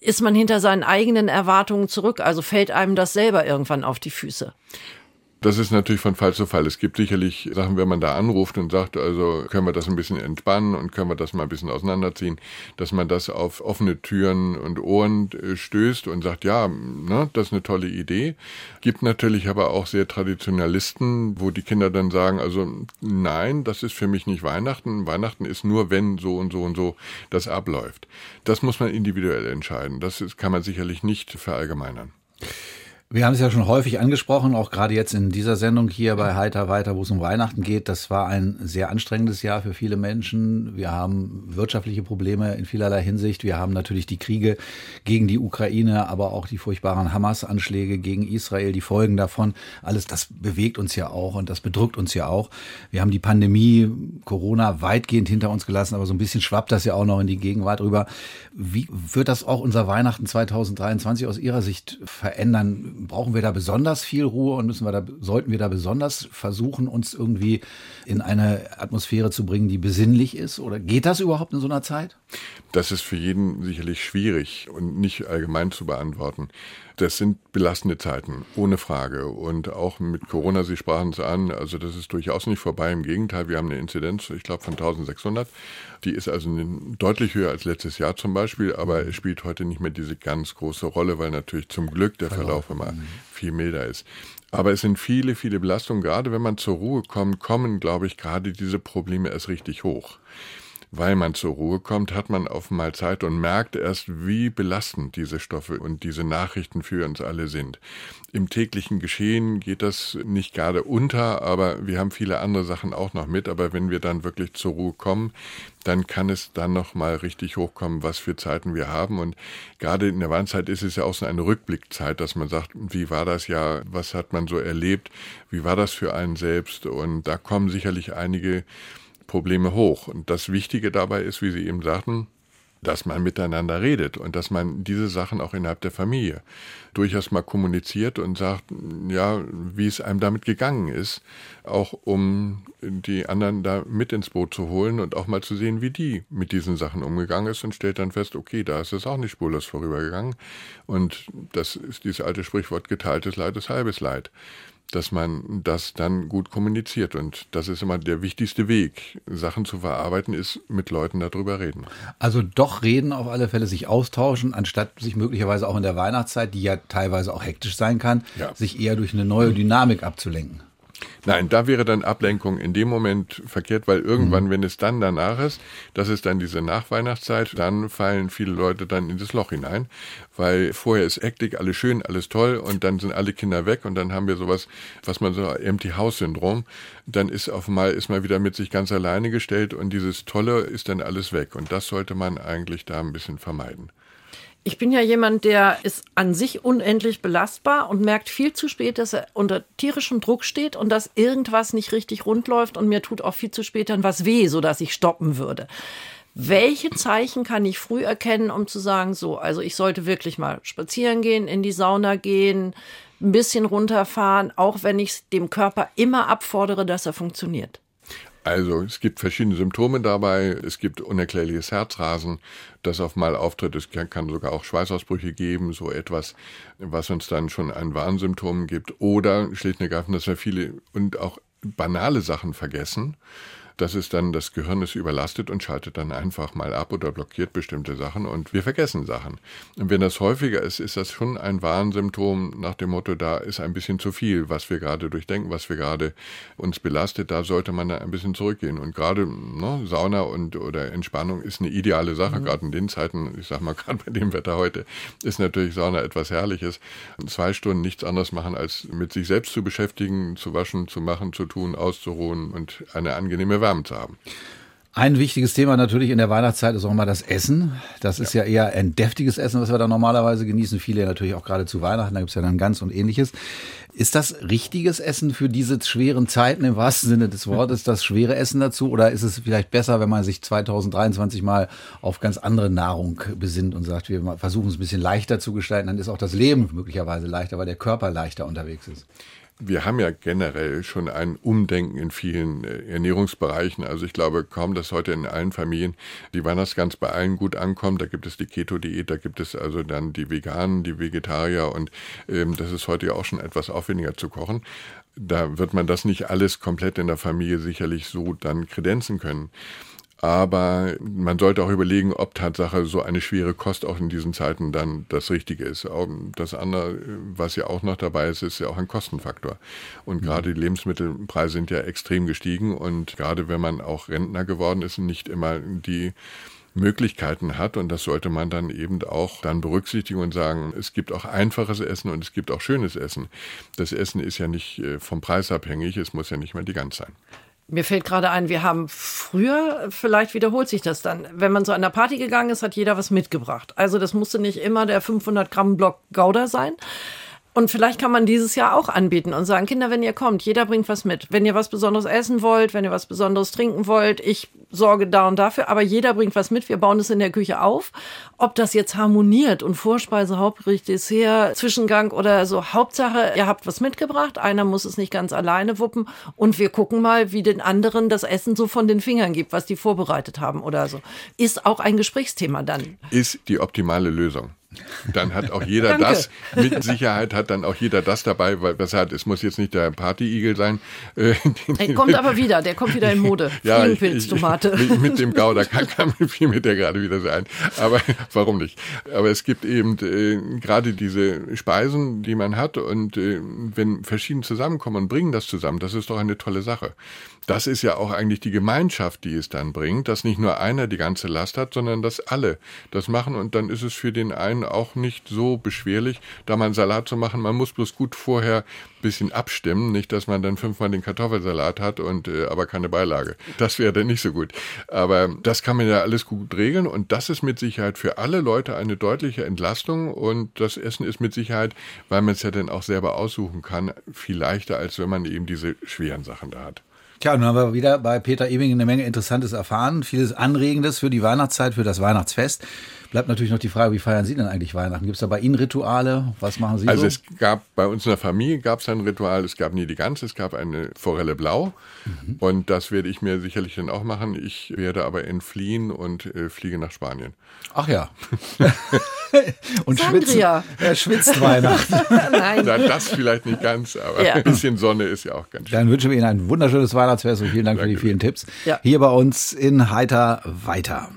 ist man hinter seinen eigenen Erwartungen zurück? Also fällt einem das selber irgendwann auf die Füße? Das ist natürlich von Fall zu Fall. Es gibt sicherlich Sachen, wenn man da anruft und sagt, also können wir das ein bisschen entspannen und können wir das mal ein bisschen auseinanderziehen, dass man das auf offene Türen und Ohren äh, stößt und sagt, ja, ne, das ist eine tolle Idee. Gibt natürlich aber auch sehr Traditionalisten, wo die Kinder dann sagen, also nein, das ist für mich nicht Weihnachten. Weihnachten ist nur, wenn so und so und so das abläuft. Das muss man individuell entscheiden. Das kann man sicherlich nicht verallgemeinern. Wir haben es ja schon häufig angesprochen, auch gerade jetzt in dieser Sendung hier bei Heiter weiter, wo es um Weihnachten geht. Das war ein sehr anstrengendes Jahr für viele Menschen. Wir haben wirtschaftliche Probleme in vielerlei Hinsicht. Wir haben natürlich die Kriege gegen die Ukraine, aber auch die furchtbaren Hamas-Anschläge gegen Israel, die Folgen davon. Alles das bewegt uns ja auch und das bedrückt uns ja auch. Wir haben die Pandemie, Corona weitgehend hinter uns gelassen, aber so ein bisschen schwappt das ja auch noch in die Gegenwart rüber. Wie wird das auch unser Weihnachten 2023 aus Ihrer Sicht verändern? Brauchen wir da besonders viel Ruhe und müssen wir da, sollten wir da besonders versuchen, uns irgendwie in eine Atmosphäre zu bringen, die besinnlich ist? Oder geht das überhaupt in so einer Zeit? Das ist für jeden sicherlich schwierig und nicht allgemein zu beantworten. Das sind belastende Zeiten, ohne Frage. Und auch mit Corona, Sie sprachen es an, also das ist durchaus nicht vorbei. Im Gegenteil, wir haben eine Inzidenz, ich glaube, von 1600. Die ist also deutlich höher als letztes Jahr zum Beispiel, aber es spielt heute nicht mehr diese ganz große Rolle, weil natürlich zum Glück der Verlauf immer viel milder ist. Aber es sind viele, viele Belastungen. Gerade wenn man zur Ruhe kommt, kommen, glaube ich, gerade diese Probleme erst richtig hoch weil man zur Ruhe kommt, hat man auf mal Zeit und merkt erst, wie belastend diese Stoffe und diese Nachrichten für uns alle sind. Im täglichen Geschehen geht das nicht gerade unter, aber wir haben viele andere Sachen auch noch mit. Aber wenn wir dann wirklich zur Ruhe kommen, dann kann es dann noch mal richtig hochkommen, was für Zeiten wir haben. Und gerade in der Warnzeit ist es ja auch so eine Rückblickzeit, dass man sagt, wie war das ja, was hat man so erlebt, wie war das für einen selbst? Und da kommen sicherlich einige Probleme hoch. Und das Wichtige dabei ist, wie Sie eben sagten, dass man miteinander redet und dass man diese Sachen auch innerhalb der Familie durchaus mal kommuniziert und sagt, ja, wie es einem damit gegangen ist, auch um die anderen da mit ins Boot zu holen und auch mal zu sehen, wie die mit diesen Sachen umgegangen ist und stellt dann fest, okay, da ist es auch nicht spurlos vorübergegangen. Und das ist dieses alte Sprichwort, geteiltes Leid ist halbes Leid dass man das dann gut kommuniziert. Und das ist immer der wichtigste Weg, Sachen zu verarbeiten, ist mit Leuten darüber reden. Also doch reden auf alle Fälle, sich austauschen, anstatt sich möglicherweise auch in der Weihnachtszeit, die ja teilweise auch hektisch sein kann, ja. sich eher durch eine neue Dynamik abzulenken. Nein, da wäre dann Ablenkung in dem Moment verkehrt, weil irgendwann, mhm. wenn es dann danach ist, das ist dann diese Nachweihnachtszeit, dann fallen viele Leute dann in das Loch hinein, weil vorher ist Hektik, alles schön, alles toll und dann sind alle Kinder weg und dann haben wir sowas, was man so Empty House Syndrom, dann ist auf einmal ist man wieder mit sich ganz alleine gestellt und dieses Tolle ist dann alles weg und das sollte man eigentlich da ein bisschen vermeiden. Ich bin ja jemand, der ist an sich unendlich belastbar und merkt viel zu spät, dass er unter tierischem Druck steht und dass irgendwas nicht richtig rund läuft und mir tut auch viel zu spät dann was weh, sodass ich stoppen würde. Welche Zeichen kann ich früh erkennen, um zu sagen, so, also ich sollte wirklich mal spazieren gehen, in die Sauna gehen, ein bisschen runterfahren, auch wenn ich dem Körper immer abfordere, dass er funktioniert? Also es gibt verschiedene Symptome dabei. Es gibt unerklärliches Herzrasen, das auf mal auftritt. Es kann sogar auch Schweißausbrüche geben, so etwas, was uns dann schon ein Warnsymptom gibt. Oder schlicht und ergreifend, dass wir viele und auch banale Sachen vergessen Das ist dann, das Gehirn ist überlastet und schaltet dann einfach mal ab oder blockiert bestimmte Sachen und wir vergessen Sachen. Und wenn das häufiger ist, ist das schon ein Warnsymptom nach dem Motto, da ist ein bisschen zu viel, was wir gerade durchdenken, was wir gerade uns belastet. Da sollte man da ein bisschen zurückgehen. Und gerade ne, Sauna und oder Entspannung ist eine ideale Sache, mhm. gerade in den Zeiten, ich sag mal, gerade bei dem Wetter heute, ist natürlich Sauna etwas Herrliches. Zwei Stunden nichts anderes machen, als mit sich selbst zu beschäftigen, zu waschen, zu machen, zu tun, auszuruhen und eine angenehme Zu haben. Ein wichtiges Thema natürlich in der Weihnachtszeit ist auch mal das Essen. Das ist ja. ja eher ein deftiges Essen, was wir da normalerweise genießen. Viele natürlich auch gerade zu Weihnachten, da gibt's ja dann ganz und ähnliches. Ist das richtiges Essen für diese schweren Zeiten im wahrsten Sinne des Wortes, das schwere Essen dazu? Oder ist es vielleicht besser, wenn man sich 2023 mal auf ganz andere Nahrung besinnt und sagt, wir versuchen es ein bisschen leichter zu gestalten, dann ist auch das Leben möglicherweise leichter, weil der Körper leichter unterwegs ist wir haben ja generell schon ein Umdenken in vielen äh, Ernährungsbereichen. Also ich glaube kaum, dass heute in allen Familien die Weihnachtsgans bei allen gut ankommt. Da gibt es die Keto-Diät, da gibt es also dann die Veganen, die Vegetarier und ähm, das ist heute ja auch schon etwas aufwendiger zu kochen. Da wird man das nicht alles komplett in der Familie sicherlich so dann kredenzen können. Aber man sollte auch überlegen, ob Tatsache so eine schwere Kost auch in diesen Zeiten dann das Richtige ist. Das andere, was ja auch noch dabei ist, ist ja auch ein Kostenfaktor. Und mhm. gerade die Lebensmittelpreise sind ja extrem gestiegen und gerade wenn man auch Rentner geworden ist, nicht immer die Möglichkeiten hat und das sollte man dann eben auch dann berücksichtigen und sagen, es gibt auch einfaches Essen und es gibt auch schönes Essen. Das Essen ist ja nicht äh, vom Preis abhängig, es muss ja nicht mal die Gans sein. Mir fällt gerade ein, wir haben früher, vielleicht wiederholt sich das dann, wenn man zu einer Party gegangen ist, hat jeder was mitgebracht. Also das musste nicht immer der 500 Gramm Block Gouda sein, und vielleicht kann man dieses Jahr auch anbieten und sagen, Kinder, wenn ihr kommt, jeder bringt was mit. Wenn ihr was Besonderes essen wollt, wenn ihr was Besonderes trinken wollt, ich sorge da und dafür, aber jeder bringt was mit. Wir bauen es in der Küche auf. Ob das jetzt harmoniert und Vorspeise, Hauptgericht, Dessert, Zwischengang oder so, Hauptsache, ihr habt was mitgebracht. Einer muss es nicht ganz alleine wuppen und wir gucken mal, wie den anderen das Essen so von den Fingern gibt, was die vorbereitet haben oder so. Ist auch ein Gesprächsthema dann. Ist die optimale Lösung. Dann hat auch jeder das, mit Sicherheit hat dann auch jeder das dabei, weil was hat, es muss jetzt nicht der Partyigel sein. Äh, der kommt aber wieder, der kommt wieder in Mode. ja, Fliegenpilztomate. Mit, mit dem Gouda kann, kann viel mit der gerade wieder sein. Aber warum nicht? Aber es gibt eben äh, gerade diese Speisen, die man hat und äh, wenn verschiedene zusammenkommen und bringen das zusammen, das ist doch eine tolle Sache. Das ist ja auch eigentlich die Gemeinschaft, die es dann bringt, dass nicht nur einer die ganze Last hat, sondern dass alle das machen und dann ist es für den einen auch nicht so beschwerlich, da mal einen Salat zu machen. Man muss bloß gut vorher ein bisschen abstimmen, nicht, dass man dann fünfmal den Kartoffelsalat hat und äh, aber keine Beilage. Das wäre dann nicht so gut. Aber das kann man ja alles gut regeln und das ist mit Sicherheit für alle Leute eine deutliche Entlastung und das Essen ist mit Sicherheit, weil man es ja dann auch selber aussuchen kann, viel leichter, als wenn man eben diese schweren Sachen da hat. Tja, nun haben wir wieder bei Peter Ewing eine Menge Interessantes erfahren, vieles Anregendes für die Weihnachtszeit, für das Weihnachtsfest. Bleibt natürlich noch die Frage, wie feiern Sie denn eigentlich Weihnachten? Gibt es da bei Ihnen Rituale? Was machen Sie Also so? es gab bei uns in der Familie gab es ein Ritual, es gab nie die ganze, es gab eine Forelle Blau mhm. und das werde ich mir sicherlich dann auch machen. Ich werde aber entfliehen und äh, fliege nach Spanien. Ach ja. und Sandria. schwitzen, er schwitzt Weihnachten. Nein. Na, das vielleicht nicht ganz, aber ja. ein bisschen Sonne ist ja auch ganz schön. Dann wünschen wir Ihnen ein wunderschönes Weihnachtsfest und vielen Dank Danke. für die vielen Tipps. Ja. Hier bei uns in Heiter weiter.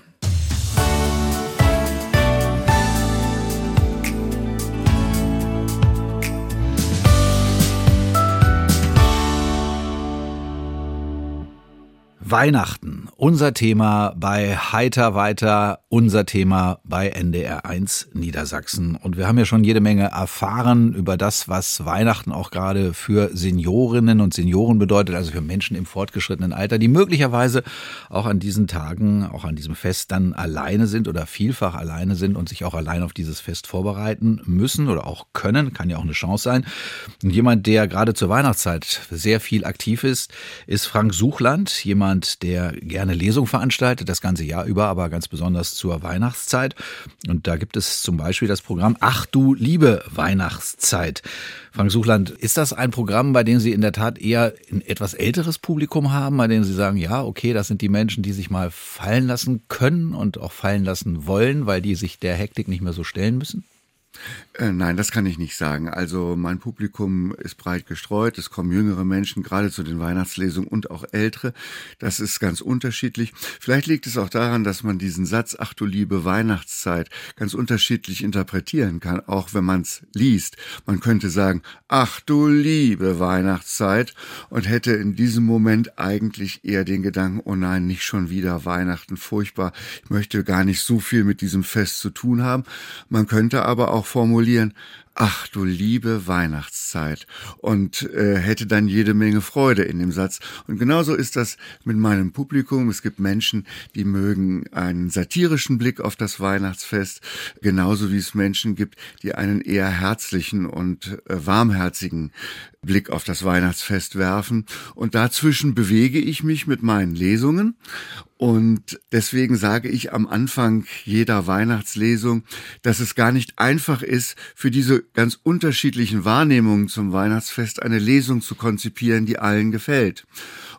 Weihnachten, unser Thema bei Heiter weiter, unser Thema bei NDR 1 Niedersachsen. Und wir haben ja schon jede Menge erfahren über das, was Weihnachten auch gerade für Seniorinnen und Senioren bedeutet, also für Menschen im fortgeschrittenen Alter, die möglicherweise auch an diesen Tagen, auch an diesem Fest dann alleine sind oder vielfach alleine sind und sich auch allein auf dieses Fest vorbereiten müssen oder auch können, kann ja auch eine Chance sein. Und jemand, der gerade zur Weihnachtszeit sehr viel aktiv ist, ist Frank Suchland, jemand, jemand, der gerne Lesungen veranstaltet, das ganze Jahr über, aber ganz besonders zur Weihnachtszeit. Und da gibt es zum Beispiel das Programm Ach du liebe Weihnachtszeit. Frank Suchland, ist das ein Programm, bei dem Sie in der Tat eher ein etwas älteres Publikum haben, bei dem Sie sagen, ja, okay, das sind die Menschen, die sich mal fallen lassen können und auch fallen lassen wollen, weil die sich der Hektik nicht mehr so stellen müssen? Äh, nein, das kann ich nicht sagen. Also mein Publikum ist breit gestreut. Es kommen jüngere Menschen, gerade zu den Weihnachtslesungen und auch ältere. Das ist ganz unterschiedlich. Vielleicht liegt es auch daran, dass man diesen Satz, ach du liebe Weihnachtszeit, ganz unterschiedlich interpretieren kann, auch wenn man es liest. Man könnte sagen, ach du liebe Weihnachtszeit und hätte in diesem Moment eigentlich eher den Gedanken, oh nein, nicht schon wieder Weihnachten, furchtbar. Ich möchte gar nicht so viel mit diesem Fest zu tun haben. Man könnte aber auch formulieren, ach du liebe Weihnachtszeit und äh, hätte dann jede Menge Freude in dem Satz. Und genauso ist das mit meinem Publikum. Es gibt Menschen, die mögen einen satirischen Blick auf das Weihnachtsfest, genauso wie es Menschen gibt, die einen eher herzlichen und äh, warmherzigen Blick auf das Weihnachtsfest werfen. Und dazwischen bewege ich mich mit meinen Lesungen. Und deswegen sage ich am Anfang jeder Weihnachtslesung, dass es gar nicht einfach ist, für diese ganz unterschiedlichen Wahrnehmungen zum Weihnachtsfest eine Lesung zu konzipieren, die allen gefällt.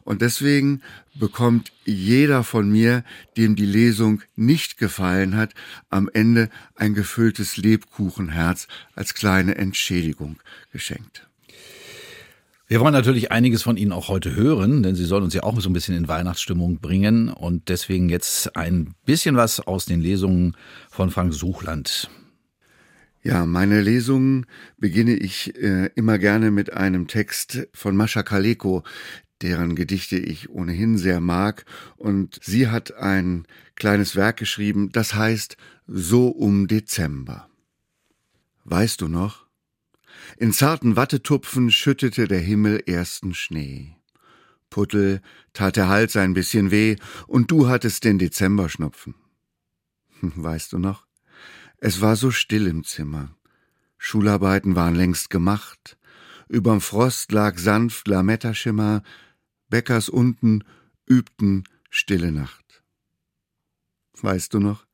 Und deswegen bekommt jeder von mir, dem die Lesung nicht gefallen hat, am Ende ein gefülltes Lebkuchenherz als kleine Entschädigung geschenkt. Wir wollen natürlich einiges von Ihnen auch heute hören, denn Sie sollen uns ja auch so ein bisschen in Weihnachtsstimmung bringen und deswegen jetzt ein bisschen was aus den Lesungen von Frank Suchland. Ja, meine Lesungen beginne ich äh, immer gerne mit einem Text von Mascha Kaleko, deren Gedichte ich ohnehin sehr mag. Und sie hat ein kleines Werk geschrieben, das heißt So um Dezember. Weißt du noch? In zarten Wattetupfen schüttete der Himmel ersten Schnee. Puttel tat der Hals ein bisschen weh, und du hattest den Dezemberschnupfen. Weißt du noch? Es war so still im Zimmer. Schularbeiten waren längst gemacht. Überm Frost lag sanft Lamettaschimmer. Bäckers unten übten stille Nacht. Weißt du noch?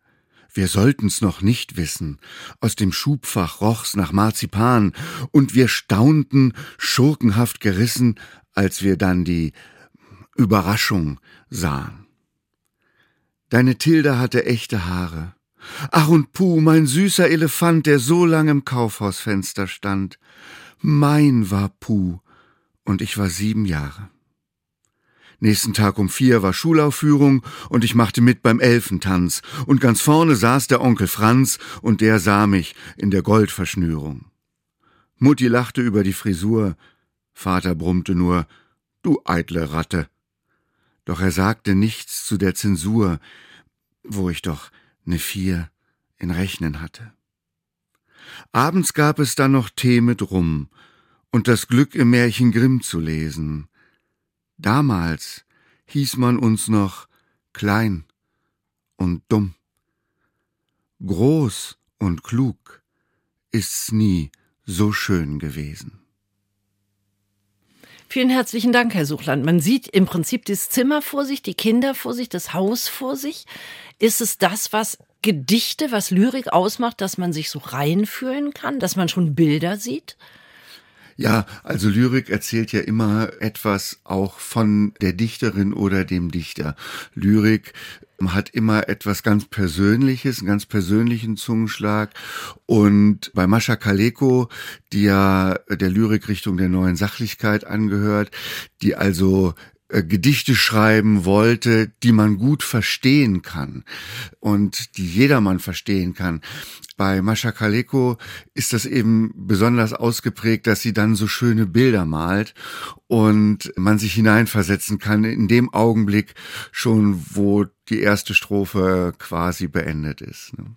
Wir sollten's noch nicht wissen. Aus dem Schubfach roch's nach Marzipan, und wir staunten, schurkenhaft gerissen, als wir dann die Überraschung sahen. Deine Tilda hatte echte Haare. Ach und puh, mein süßer Elefant, der so lang im Kaufhausfenster stand. Mein war Puh, und ich war sieben Jahre. Nächsten Tag um vier war Schulaufführung und ich machte mit beim Elfentanz und ganz vorne saß der Onkel Franz und der sah mich in der Goldverschnürung. Mutti lachte über die Frisur, Vater brummte nur, du eitle Ratte. Doch er sagte nichts zu der Zensur, wo ich doch ne Vier in Rechnen hatte. Abends gab es dann noch Tee mit Rum und das Glück im Märchen Grimm zu lesen. Damals hieß man uns noch klein und dumm. Groß und klug ist's nie so schön gewesen. Vielen herzlichen Dank, Herr Suchland. Man sieht im Prinzip das Zimmer vor sich, die Kinder vor sich, das Haus vor sich. Ist es das, was Gedichte, was Lyrik ausmacht, dass man sich so reinfühlen kann, dass man schon Bilder sieht? Ja, also Lyrik erzählt ja immer etwas auch von der Dichterin oder dem Dichter. Lyrik hat immer etwas ganz Persönliches, einen ganz persönlichen Zungenschlag. Und bei Mascha Kaleko, die ja der Lyrikrichtung der neuen Sachlichkeit angehört, die also äh, Gedichte schreiben wollte, die man gut verstehen kann und die jedermann verstehen kann. Bei Mascha Kaleko ist das eben besonders ausgeprägt, dass sie dann so schöne Bilder malt und man sich hineinversetzen kann in dem Augenblick schon, wo die erste Strophe quasi beendet ist. Ne?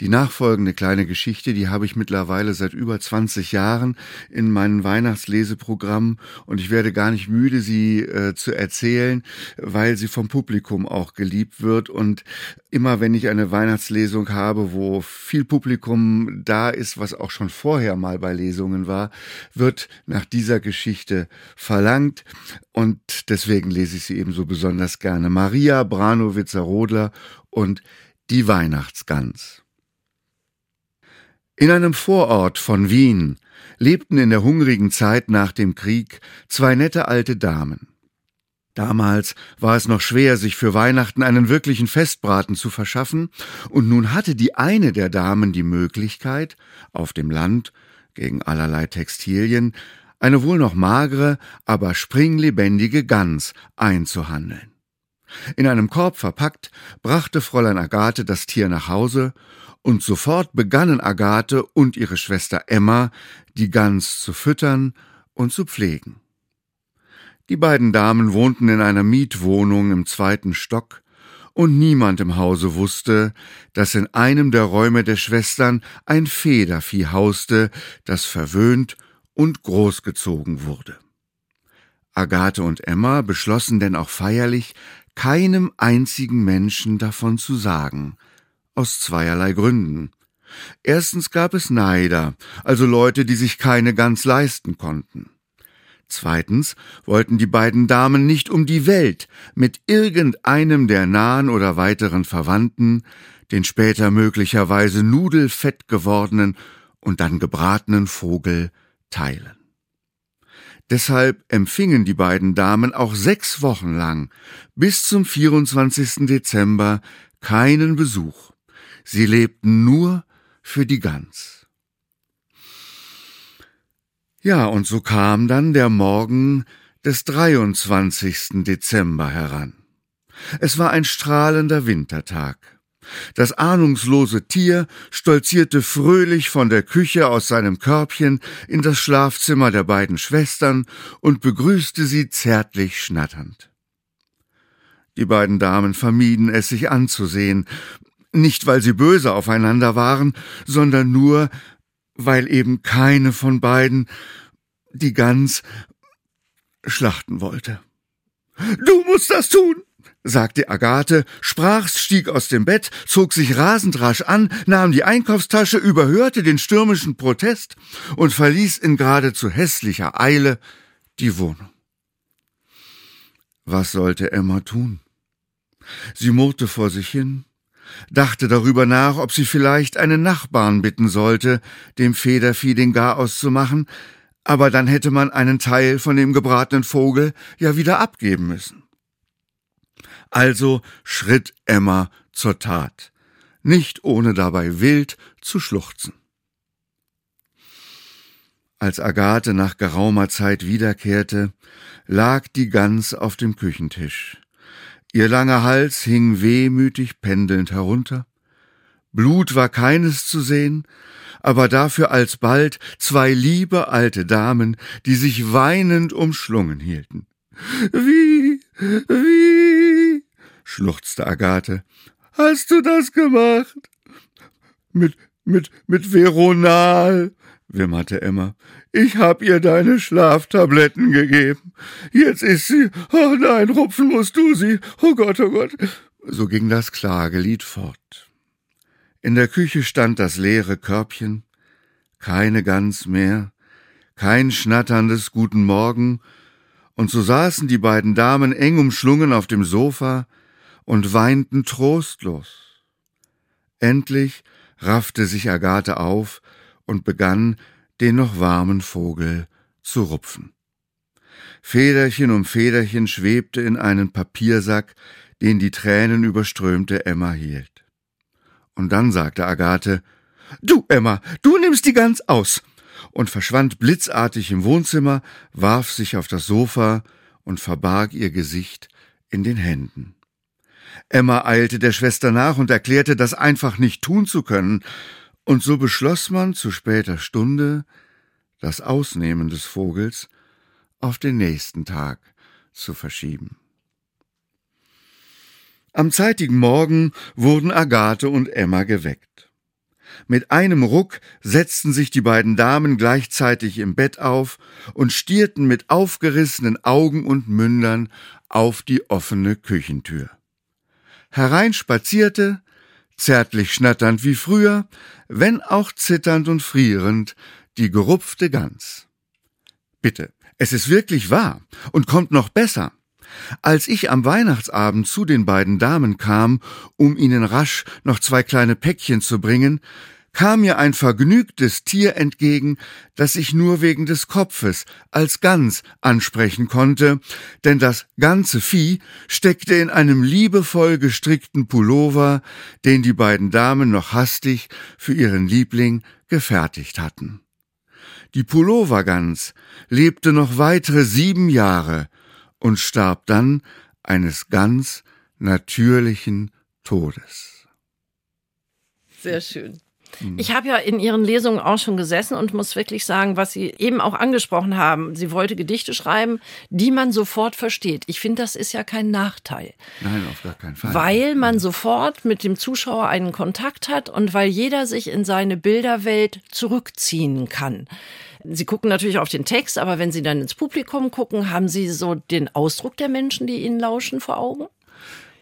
Die nachfolgende kleine Geschichte, die habe ich mittlerweile seit über 20 Jahren in meinem Weihnachtsleseprogramm und ich werde gar nicht müde, sie äh, zu erzählen, weil sie vom Publikum auch geliebt wird und immer wenn ich eine Weihnachtslesung habe, wo viel Publikum da ist, was auch schon vorher mal bei Lesungen war, wird nach dieser Geschichte verlangt und deswegen lese ich sie eben so besonders gerne. Maria Branowitzer-Rodler und die Weihnachtsgans. In einem Vorort von Wien lebten in der hungrigen Zeit nach dem Krieg zwei nette alte Damen. Damals war es noch schwer, sich für Weihnachten einen wirklichen Festbraten zu verschaffen, und nun hatte die eine der Damen die Möglichkeit, auf dem Land, gegen allerlei Textilien, eine wohl noch magere, aber springlebendige Gans einzuhandeln. In einem Korb verpackt, brachte Fräulein Agathe das Tier nach Hause, und sofort begannen Agathe und ihre Schwester Emma, die Gans zu füttern und zu pflegen. Die beiden Damen wohnten in einer Mietwohnung im zweiten Stock, und niemand im Hause wusste, dass in einem der Räume der Schwestern ein Federvieh hauste, das verwöhnt und großgezogen wurde. Agathe und Emma beschlossen denn auch feierlich, keinem einzigen Menschen davon zu sagen, aus zweierlei Gründen. Erstens gab es Neider, also Leute, die sich keine ganz leisten konnten. Zweitens wollten die beiden Damen nicht um die Welt mit irgendeinem der nahen oder weiteren Verwandten den später möglicherweise nudelfett gewordenen und dann gebratenen Vogel teilen. Deshalb empfingen die beiden Damen auch sechs Wochen lang bis zum 24. Dezember keinen Besuch. Sie lebten nur für die Gans. Ja, und so kam dann der Morgen des 23. Dezember heran. Es war ein strahlender Wintertag. Das ahnungslose Tier stolzierte fröhlich von der Küche aus seinem Körbchen in das Schlafzimmer der beiden Schwestern und begrüßte sie zärtlich schnatternd. Die beiden Damen vermieden es sich anzusehen, nicht weil sie böse aufeinander waren, sondern nur, weil eben keine von beiden die Gans schlachten wollte. Du musst das tun, sagte Agathe, sprach, stieg aus dem Bett, zog sich rasend rasch an, nahm die Einkaufstasche, überhörte den stürmischen Protest und verließ in geradezu hässlicher Eile die Wohnung. Was sollte Emma tun? Sie murrte vor sich hin, dachte darüber nach, ob sie vielleicht einen Nachbarn bitten sollte, dem Federvieh den Garaus zu machen, aber dann hätte man einen Teil von dem gebratenen Vogel ja wieder abgeben müssen. Also schritt Emma zur Tat, nicht ohne dabei wild zu schluchzen. Als Agathe nach geraumer Zeit wiederkehrte, lag die Gans auf dem Küchentisch. Ihr langer Hals hing wehmütig pendelnd herunter, Blut war keines zu sehen, aber dafür alsbald zwei liebe alte Damen, die sich weinend umschlungen hielten. Wie, wie, schluchzte Agathe, hast du das gemacht? Mit, mit, mit Veronal, wimmerte Emma. Ich hab ihr deine Schlaftabletten gegeben. Jetzt ist sie. Oh nein, rupfen musst du sie. Oh Gott, oh Gott. So ging das Klagelied fort. In der Küche stand das leere Körbchen, keine Gans mehr, kein schnatterndes Guten Morgen, und so saßen die beiden Damen eng umschlungen auf dem Sofa und weinten trostlos. Endlich raffte sich Agathe auf und begann, den noch warmen Vogel zu rupfen. Federchen um Federchen schwebte in einen Papiersack, den die Tränen überströmte Emma hielt. Und dann sagte Agathe, Du, Emma, du nimmst die Gans aus, und verschwand blitzartig im Wohnzimmer, warf sich auf das Sofa und verbarg ihr Gesicht in den Händen. Emma eilte der Schwester nach und erklärte, das einfach nicht tun zu können, und so beschloss man zu später Stunde, das Ausnehmen des Vogels auf den nächsten Tag zu verschieben. Am zeitigen Morgen wurden Agathe und Emma geweckt. Mit einem Ruck setzten sich die beiden Damen gleichzeitig im Bett auf und stierten mit aufgerissenen Augen und Mündern auf die offene Küchentür. Herein spazierte, zärtlich schnatternd wie früher, wenn auch zitternd und frierend, die gerupfte Gans. Bitte, es ist wirklich wahr und kommt noch besser. Als ich am Weihnachtsabend zu den beiden Damen kam, um ihnen rasch noch zwei kleine Päckchen zu bringen, kam mir ein vergnügtes Tier entgegen, das ich nur wegen des Kopfes als Gans ansprechen konnte, denn das ganze Vieh steckte in einem liebevoll gestrickten Pullover, den die beiden Damen noch hastig für ihren Liebling gefertigt hatten. Die Pullovergans lebte noch weitere sieben Jahre und starb dann eines ganz natürlichen Todes. Sehr schön. Ich habe ja in Ihren Lesungen auch schon gesessen und muss wirklich sagen, was Sie eben auch angesprochen haben. Sie wollte Gedichte schreiben, die man sofort versteht. Ich finde, das ist ja kein Nachteil. Nein, auf gar keinen Fall. Weil man sofort mit dem Zuschauer einen Kontakt hat und weil jeder sich in seine Bilderwelt zurückziehen kann. Sie gucken natürlich auf den Text, aber wenn Sie dann ins Publikum gucken, haben Sie so den Ausdruck der Menschen, die Ihnen lauschen, vor Augen?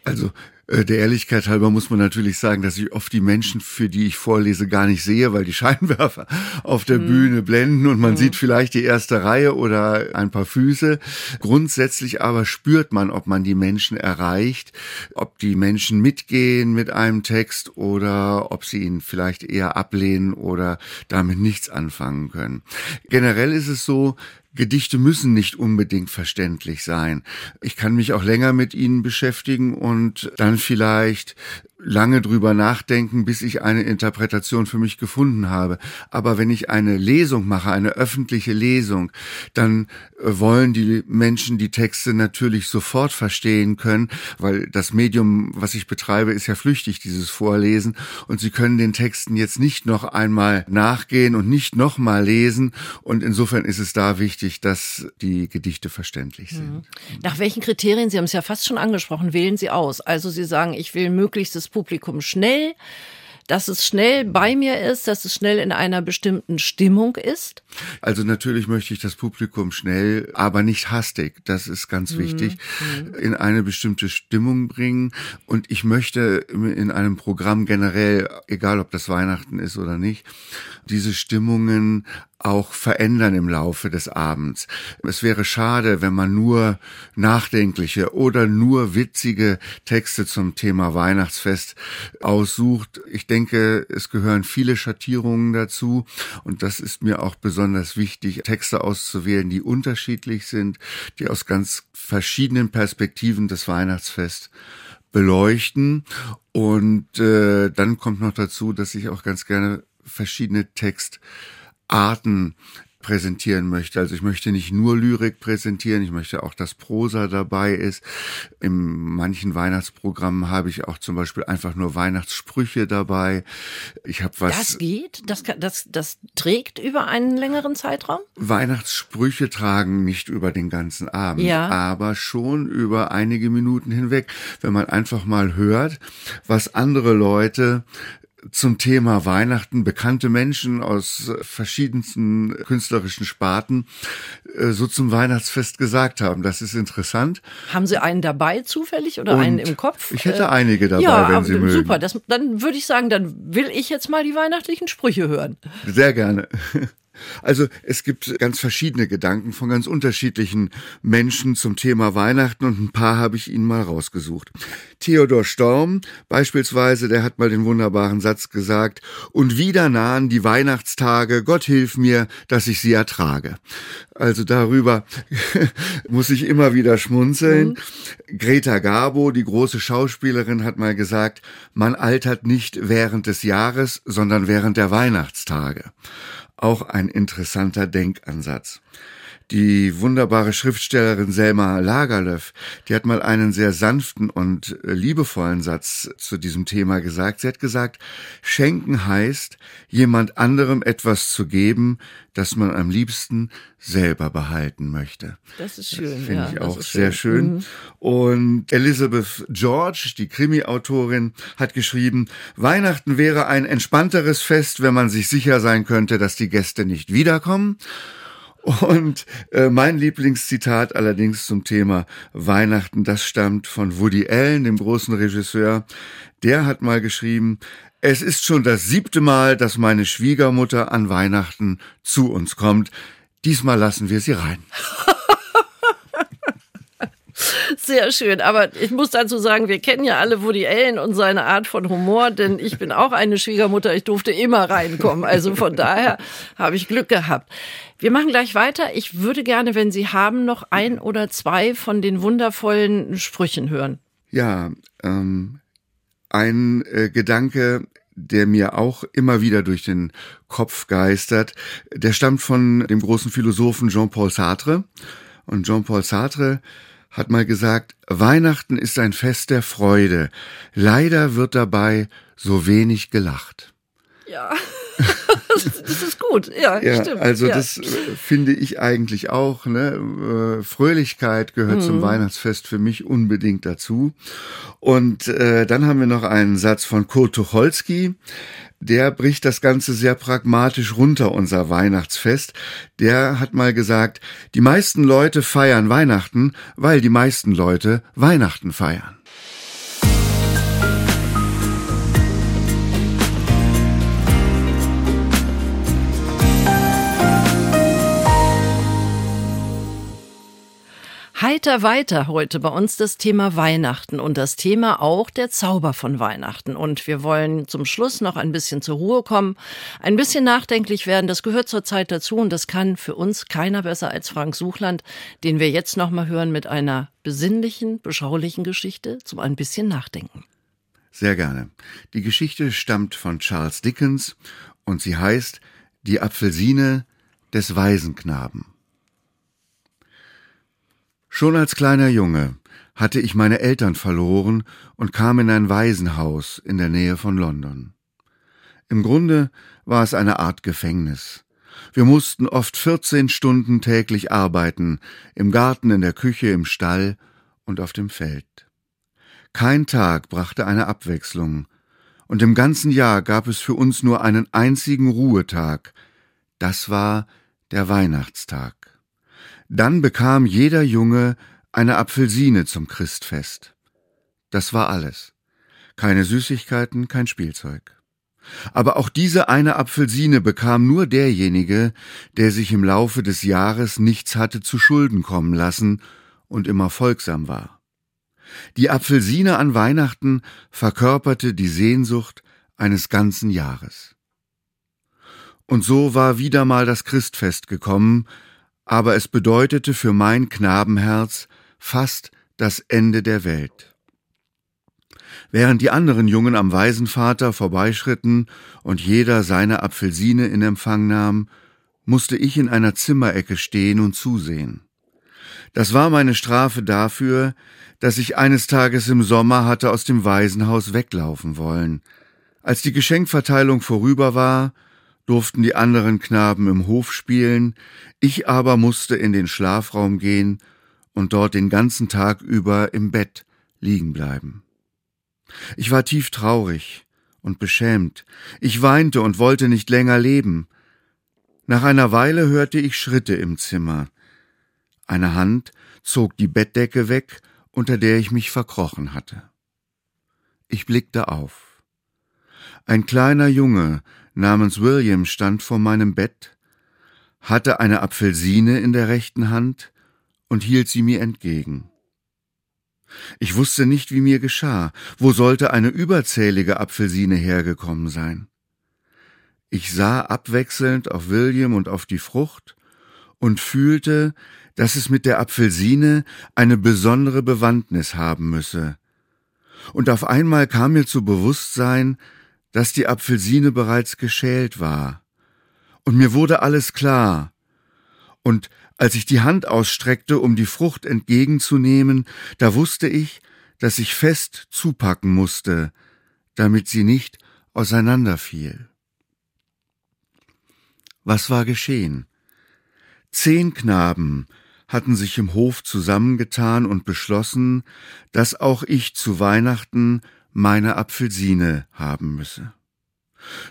Also äh, der Ehrlichkeit halber muss man natürlich sagen, dass ich oft die Menschen, für die ich vorlese, gar nicht sehe, weil die Scheinwerfer auf der mhm. Bühne blenden und man mhm. sieht vielleicht die erste Reihe oder ein paar Füße. Grundsätzlich aber spürt man, ob man die Menschen erreicht, ob die Menschen mitgehen mit einem Text oder ob sie ihn vielleicht eher ablehnen oder damit nichts anfangen können. Generell ist es so, Gedichte müssen nicht unbedingt verständlich sein. Ich kann mich auch länger mit ihnen beschäftigen und dann vielleicht lange drüber nachdenken, bis ich eine Interpretation für mich gefunden habe. Aber wenn ich eine Lesung mache, eine öffentliche Lesung, dann äh, wollen die Menschen die Texte natürlich sofort verstehen können, weil das Medium, was ich betreibe, ist ja flüchtig, dieses Vorlesen. Und sie können den Texten jetzt nicht noch einmal nachgehen und nicht nochmal lesen. Und insofern ist es da wichtig, dass die Gedichte verständlich sind. Mhm. Nach welchen Kriterien, Sie haben es ja fast schon angesprochen, wählen Sie aus? Also Sie sagen, ich will möglichst das Publikum schnell, dass es schnell bei mir ist, dass es schnell in einer bestimmten Stimmung ist? Also natürlich möchte ich das Publikum schnell, aber nicht hastig, das ist ganz mhm. wichtig, mhm. in eine bestimmte Stimmung bringen. Und ich möchte in einem Programm generell, egal ob das Weihnachten ist oder nicht, diese Stimmungen auch verändern im Laufe des Abends. Es wäre schade, wenn man nur nachdenkliche oder nur witzige Texte zum Thema Weihnachtsfest aussucht. Ich denke, es gehören viele Schattierungen dazu und das ist mir auch besonders wichtig, Texte auszuwählen, die unterschiedlich sind, die aus ganz verschiedenen Perspektiven das Weihnachtsfest beleuchten. Und äh, dann kommt noch dazu, dass ich auch ganz gerne verschiedene Text Arten präsentieren möchte. Also ich möchte nicht nur Lyrik präsentieren, ich möchte auch, dass Prosa dabei ist. In manchen Weihnachtsprogrammen habe ich auch zum Beispiel einfach nur Weihnachtssprüche dabei. Ich habe was. Das geht? Das, das, das trägt über einen längeren Zeitraum? Weihnachtssprüche tragen nicht über den ganzen Abend, ja. aber schon über einige Minuten hinweg. Wenn man einfach mal hört, was andere Leute zum Thema Weihnachten bekannte Menschen aus verschiedensten künstlerischen Sparten äh, so zum Weihnachtsfest gesagt haben. Das ist interessant. Haben Sie einen dabei zufällig oder Und einen im Kopf? Ich hätte einige dabei, ja, wenn Sie mögen. Super, das, dann würde ich sagen, dann will ich jetzt mal die weihnachtlichen Sprüche hören. Sehr gerne. Also es gibt ganz verschiedene Gedanken von ganz unterschiedlichen Menschen zum Thema Weihnachten und ein paar habe ich Ihnen mal rausgesucht. Theodor Storm beispielsweise, der hat mal den wunderbaren Satz gesagt, und wieder nahen die Weihnachtstage, Gott hilf mir, dass ich sie ertrage. Also darüber muss ich immer wieder schmunzeln. Mhm. Greta Garbo, die große Schauspielerin, hat mal gesagt, man altert nicht während des Jahres, sondern während der Weihnachtstage auch ein interessanter Denkansatz. Die wunderbare Schriftstellerin Selma Lagerlöf, die hat mal einen sehr sanften und äh, liebevollen Satz zu diesem Thema gesagt. Sie hat gesagt, schenken heißt, jemand anderem etwas zu geben, das man am liebsten selber behalten möchte. Das ist schön. Finde ja, ich auch sehr schön. schön. Mhm. Und Elizabeth George, die Krimi-Autorin, hat geschrieben, Weihnachten wäre ein entspannteres Fest, wenn man sich sicher sein könnte, dass die Gäste nicht wiederkommen. Und äh, mein Lieblingszitat allerdings zum Thema Weihnachten, das stammt von Woody Allen, dem großen Regisseur. Der hat mal geschrieben, es ist schon das siebte Mal, dass meine Schwiegermutter an Weihnachten zu uns kommt. Diesmal lassen wir sie rein. Sehr schön. Aber ich muss dazu sagen, wir kennen ja alle Woody Allen und seine Art von Humor, denn ich bin auch eine Schwiegermutter. Ich durfte immer reinkommen. Also von daher habe ich Glück gehabt. Wir machen gleich weiter. Ich würde gerne, wenn Sie haben, noch ein oder zwei von den wundervollen Sprüchen hören. Ja, ähm, ein äh, Gedanke, der mir auch immer wieder durch den Kopf geistert, der stammt von dem großen Philosophen Jean-Paul Sartre. Und Jean-Paul Sartre hat mal gesagt, Weihnachten ist ein Fest der Freude. Leider wird dabei so wenig gelacht. Ja. das ist gut, ja, ja stimmt. Also ja. das äh, finde ich eigentlich auch. Ne? Äh, Fröhlichkeit gehört mhm. zum Weihnachtsfest für mich unbedingt dazu. Und äh, dann haben wir noch einen Satz von Kurt Tucholsky. Der bricht das Ganze sehr pragmatisch runter, unser Weihnachtsfest. Der hat mal gesagt, die meisten Leute feiern Weihnachten, weil die meisten Leute Weihnachten feiern. Heiter weiter heute bei uns das Thema Weihnachten und das Thema auch der Zauber von Weihnachten. Und wir wollen zum Schluss noch ein bisschen zur Ruhe kommen, ein bisschen nachdenklich werden. Das gehört zur Zeit dazu und das kann für uns keiner besser als Frank Suchland, den wir jetzt noch mal hören mit einer besinnlichen, beschaulichen Geschichte zum ein bisschen Nachdenken. Sehr gerne. Die Geschichte stammt von Charles Dickens und sie heißt Die Apfelsine des Waisenknaben. Schon als kleiner Junge hatte ich meine Eltern verloren und kam in ein Waisenhaus in der Nähe von London. Im Grunde war es eine Art Gefängnis. Wir mussten oft 14 Stunden täglich arbeiten, im Garten, in der Küche, im Stall und auf dem Feld. Kein Tag brachte eine Abwechslung, und im ganzen Jahr gab es für uns nur einen einzigen Ruhetag, das war der Weihnachtstag. Dann bekam jeder Junge eine Apfelsine zum Christfest. Das war alles. Keine Süßigkeiten, kein Spielzeug. Aber auch diese eine Apfelsine bekam nur derjenige, der sich im Laufe des Jahres nichts hatte zu Schulden kommen lassen und immer folgsam war. Die Apfelsine an Weihnachten verkörperte die Sehnsucht eines ganzen Jahres. Und so war wieder mal das Christfest gekommen, aber es bedeutete für mein Knabenherz fast das Ende der Welt. Während die anderen Jungen am Waisenvater vorbeischritten und jeder seine Apfelsine in Empfang nahm, musste ich in einer Zimmerecke stehen und zusehen. Das war meine Strafe dafür, dass ich eines Tages im Sommer hatte aus dem Waisenhaus weglaufen wollen. Als die Geschenkverteilung vorüber war, durften die anderen Knaben im Hof spielen, ich aber musste in den Schlafraum gehen und dort den ganzen Tag über im Bett liegen bleiben. Ich war tief traurig und beschämt, ich weinte und wollte nicht länger leben. Nach einer Weile hörte ich Schritte im Zimmer. Eine Hand zog die Bettdecke weg, unter der ich mich verkrochen hatte. Ich blickte auf. Ein kleiner Junge namens William stand vor meinem Bett, hatte eine Apfelsine in der rechten Hand und hielt sie mir entgegen. Ich wusste nicht, wie mir geschah, wo sollte eine überzählige Apfelsine hergekommen sein. Ich sah abwechselnd auf William und auf die Frucht und fühlte, dass es mit der Apfelsine eine besondere Bewandtnis haben müsse. Und auf einmal kam mir zu Bewusstsein, dass die Apfelsine bereits geschält war. Und mir wurde alles klar. Und als ich die Hand ausstreckte, um die Frucht entgegenzunehmen, da wusste ich, dass ich fest zupacken musste, damit sie nicht auseinanderfiel. Was war geschehen? Zehn Knaben hatten sich im Hof zusammengetan und beschlossen, dass auch ich zu Weihnachten meine Apfelsine haben müsse.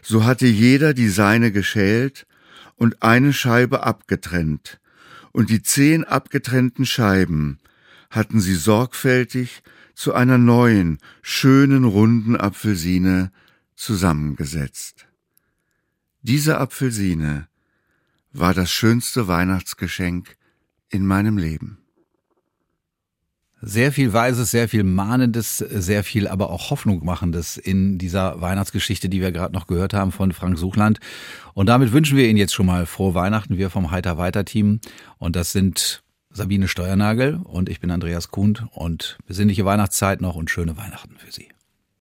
So hatte jeder die seine geschält und eine Scheibe abgetrennt, und die zehn abgetrennten Scheiben hatten sie sorgfältig zu einer neuen, schönen, runden Apfelsine zusammengesetzt. Diese Apfelsine war das schönste Weihnachtsgeschenk in meinem Leben. Sehr viel Weises, sehr viel Mahnendes, sehr viel aber auch Hoffnung machendes in dieser Weihnachtsgeschichte, die wir gerade noch gehört haben von Frank Suchland. Und damit wünschen wir Ihnen jetzt schon mal frohe Weihnachten, wir vom Heiter Weiter Team. Und das sind Sabine Steuernagel und ich bin Andreas Kuhn und besinnliche Weihnachtszeit noch und schöne Weihnachten für Sie.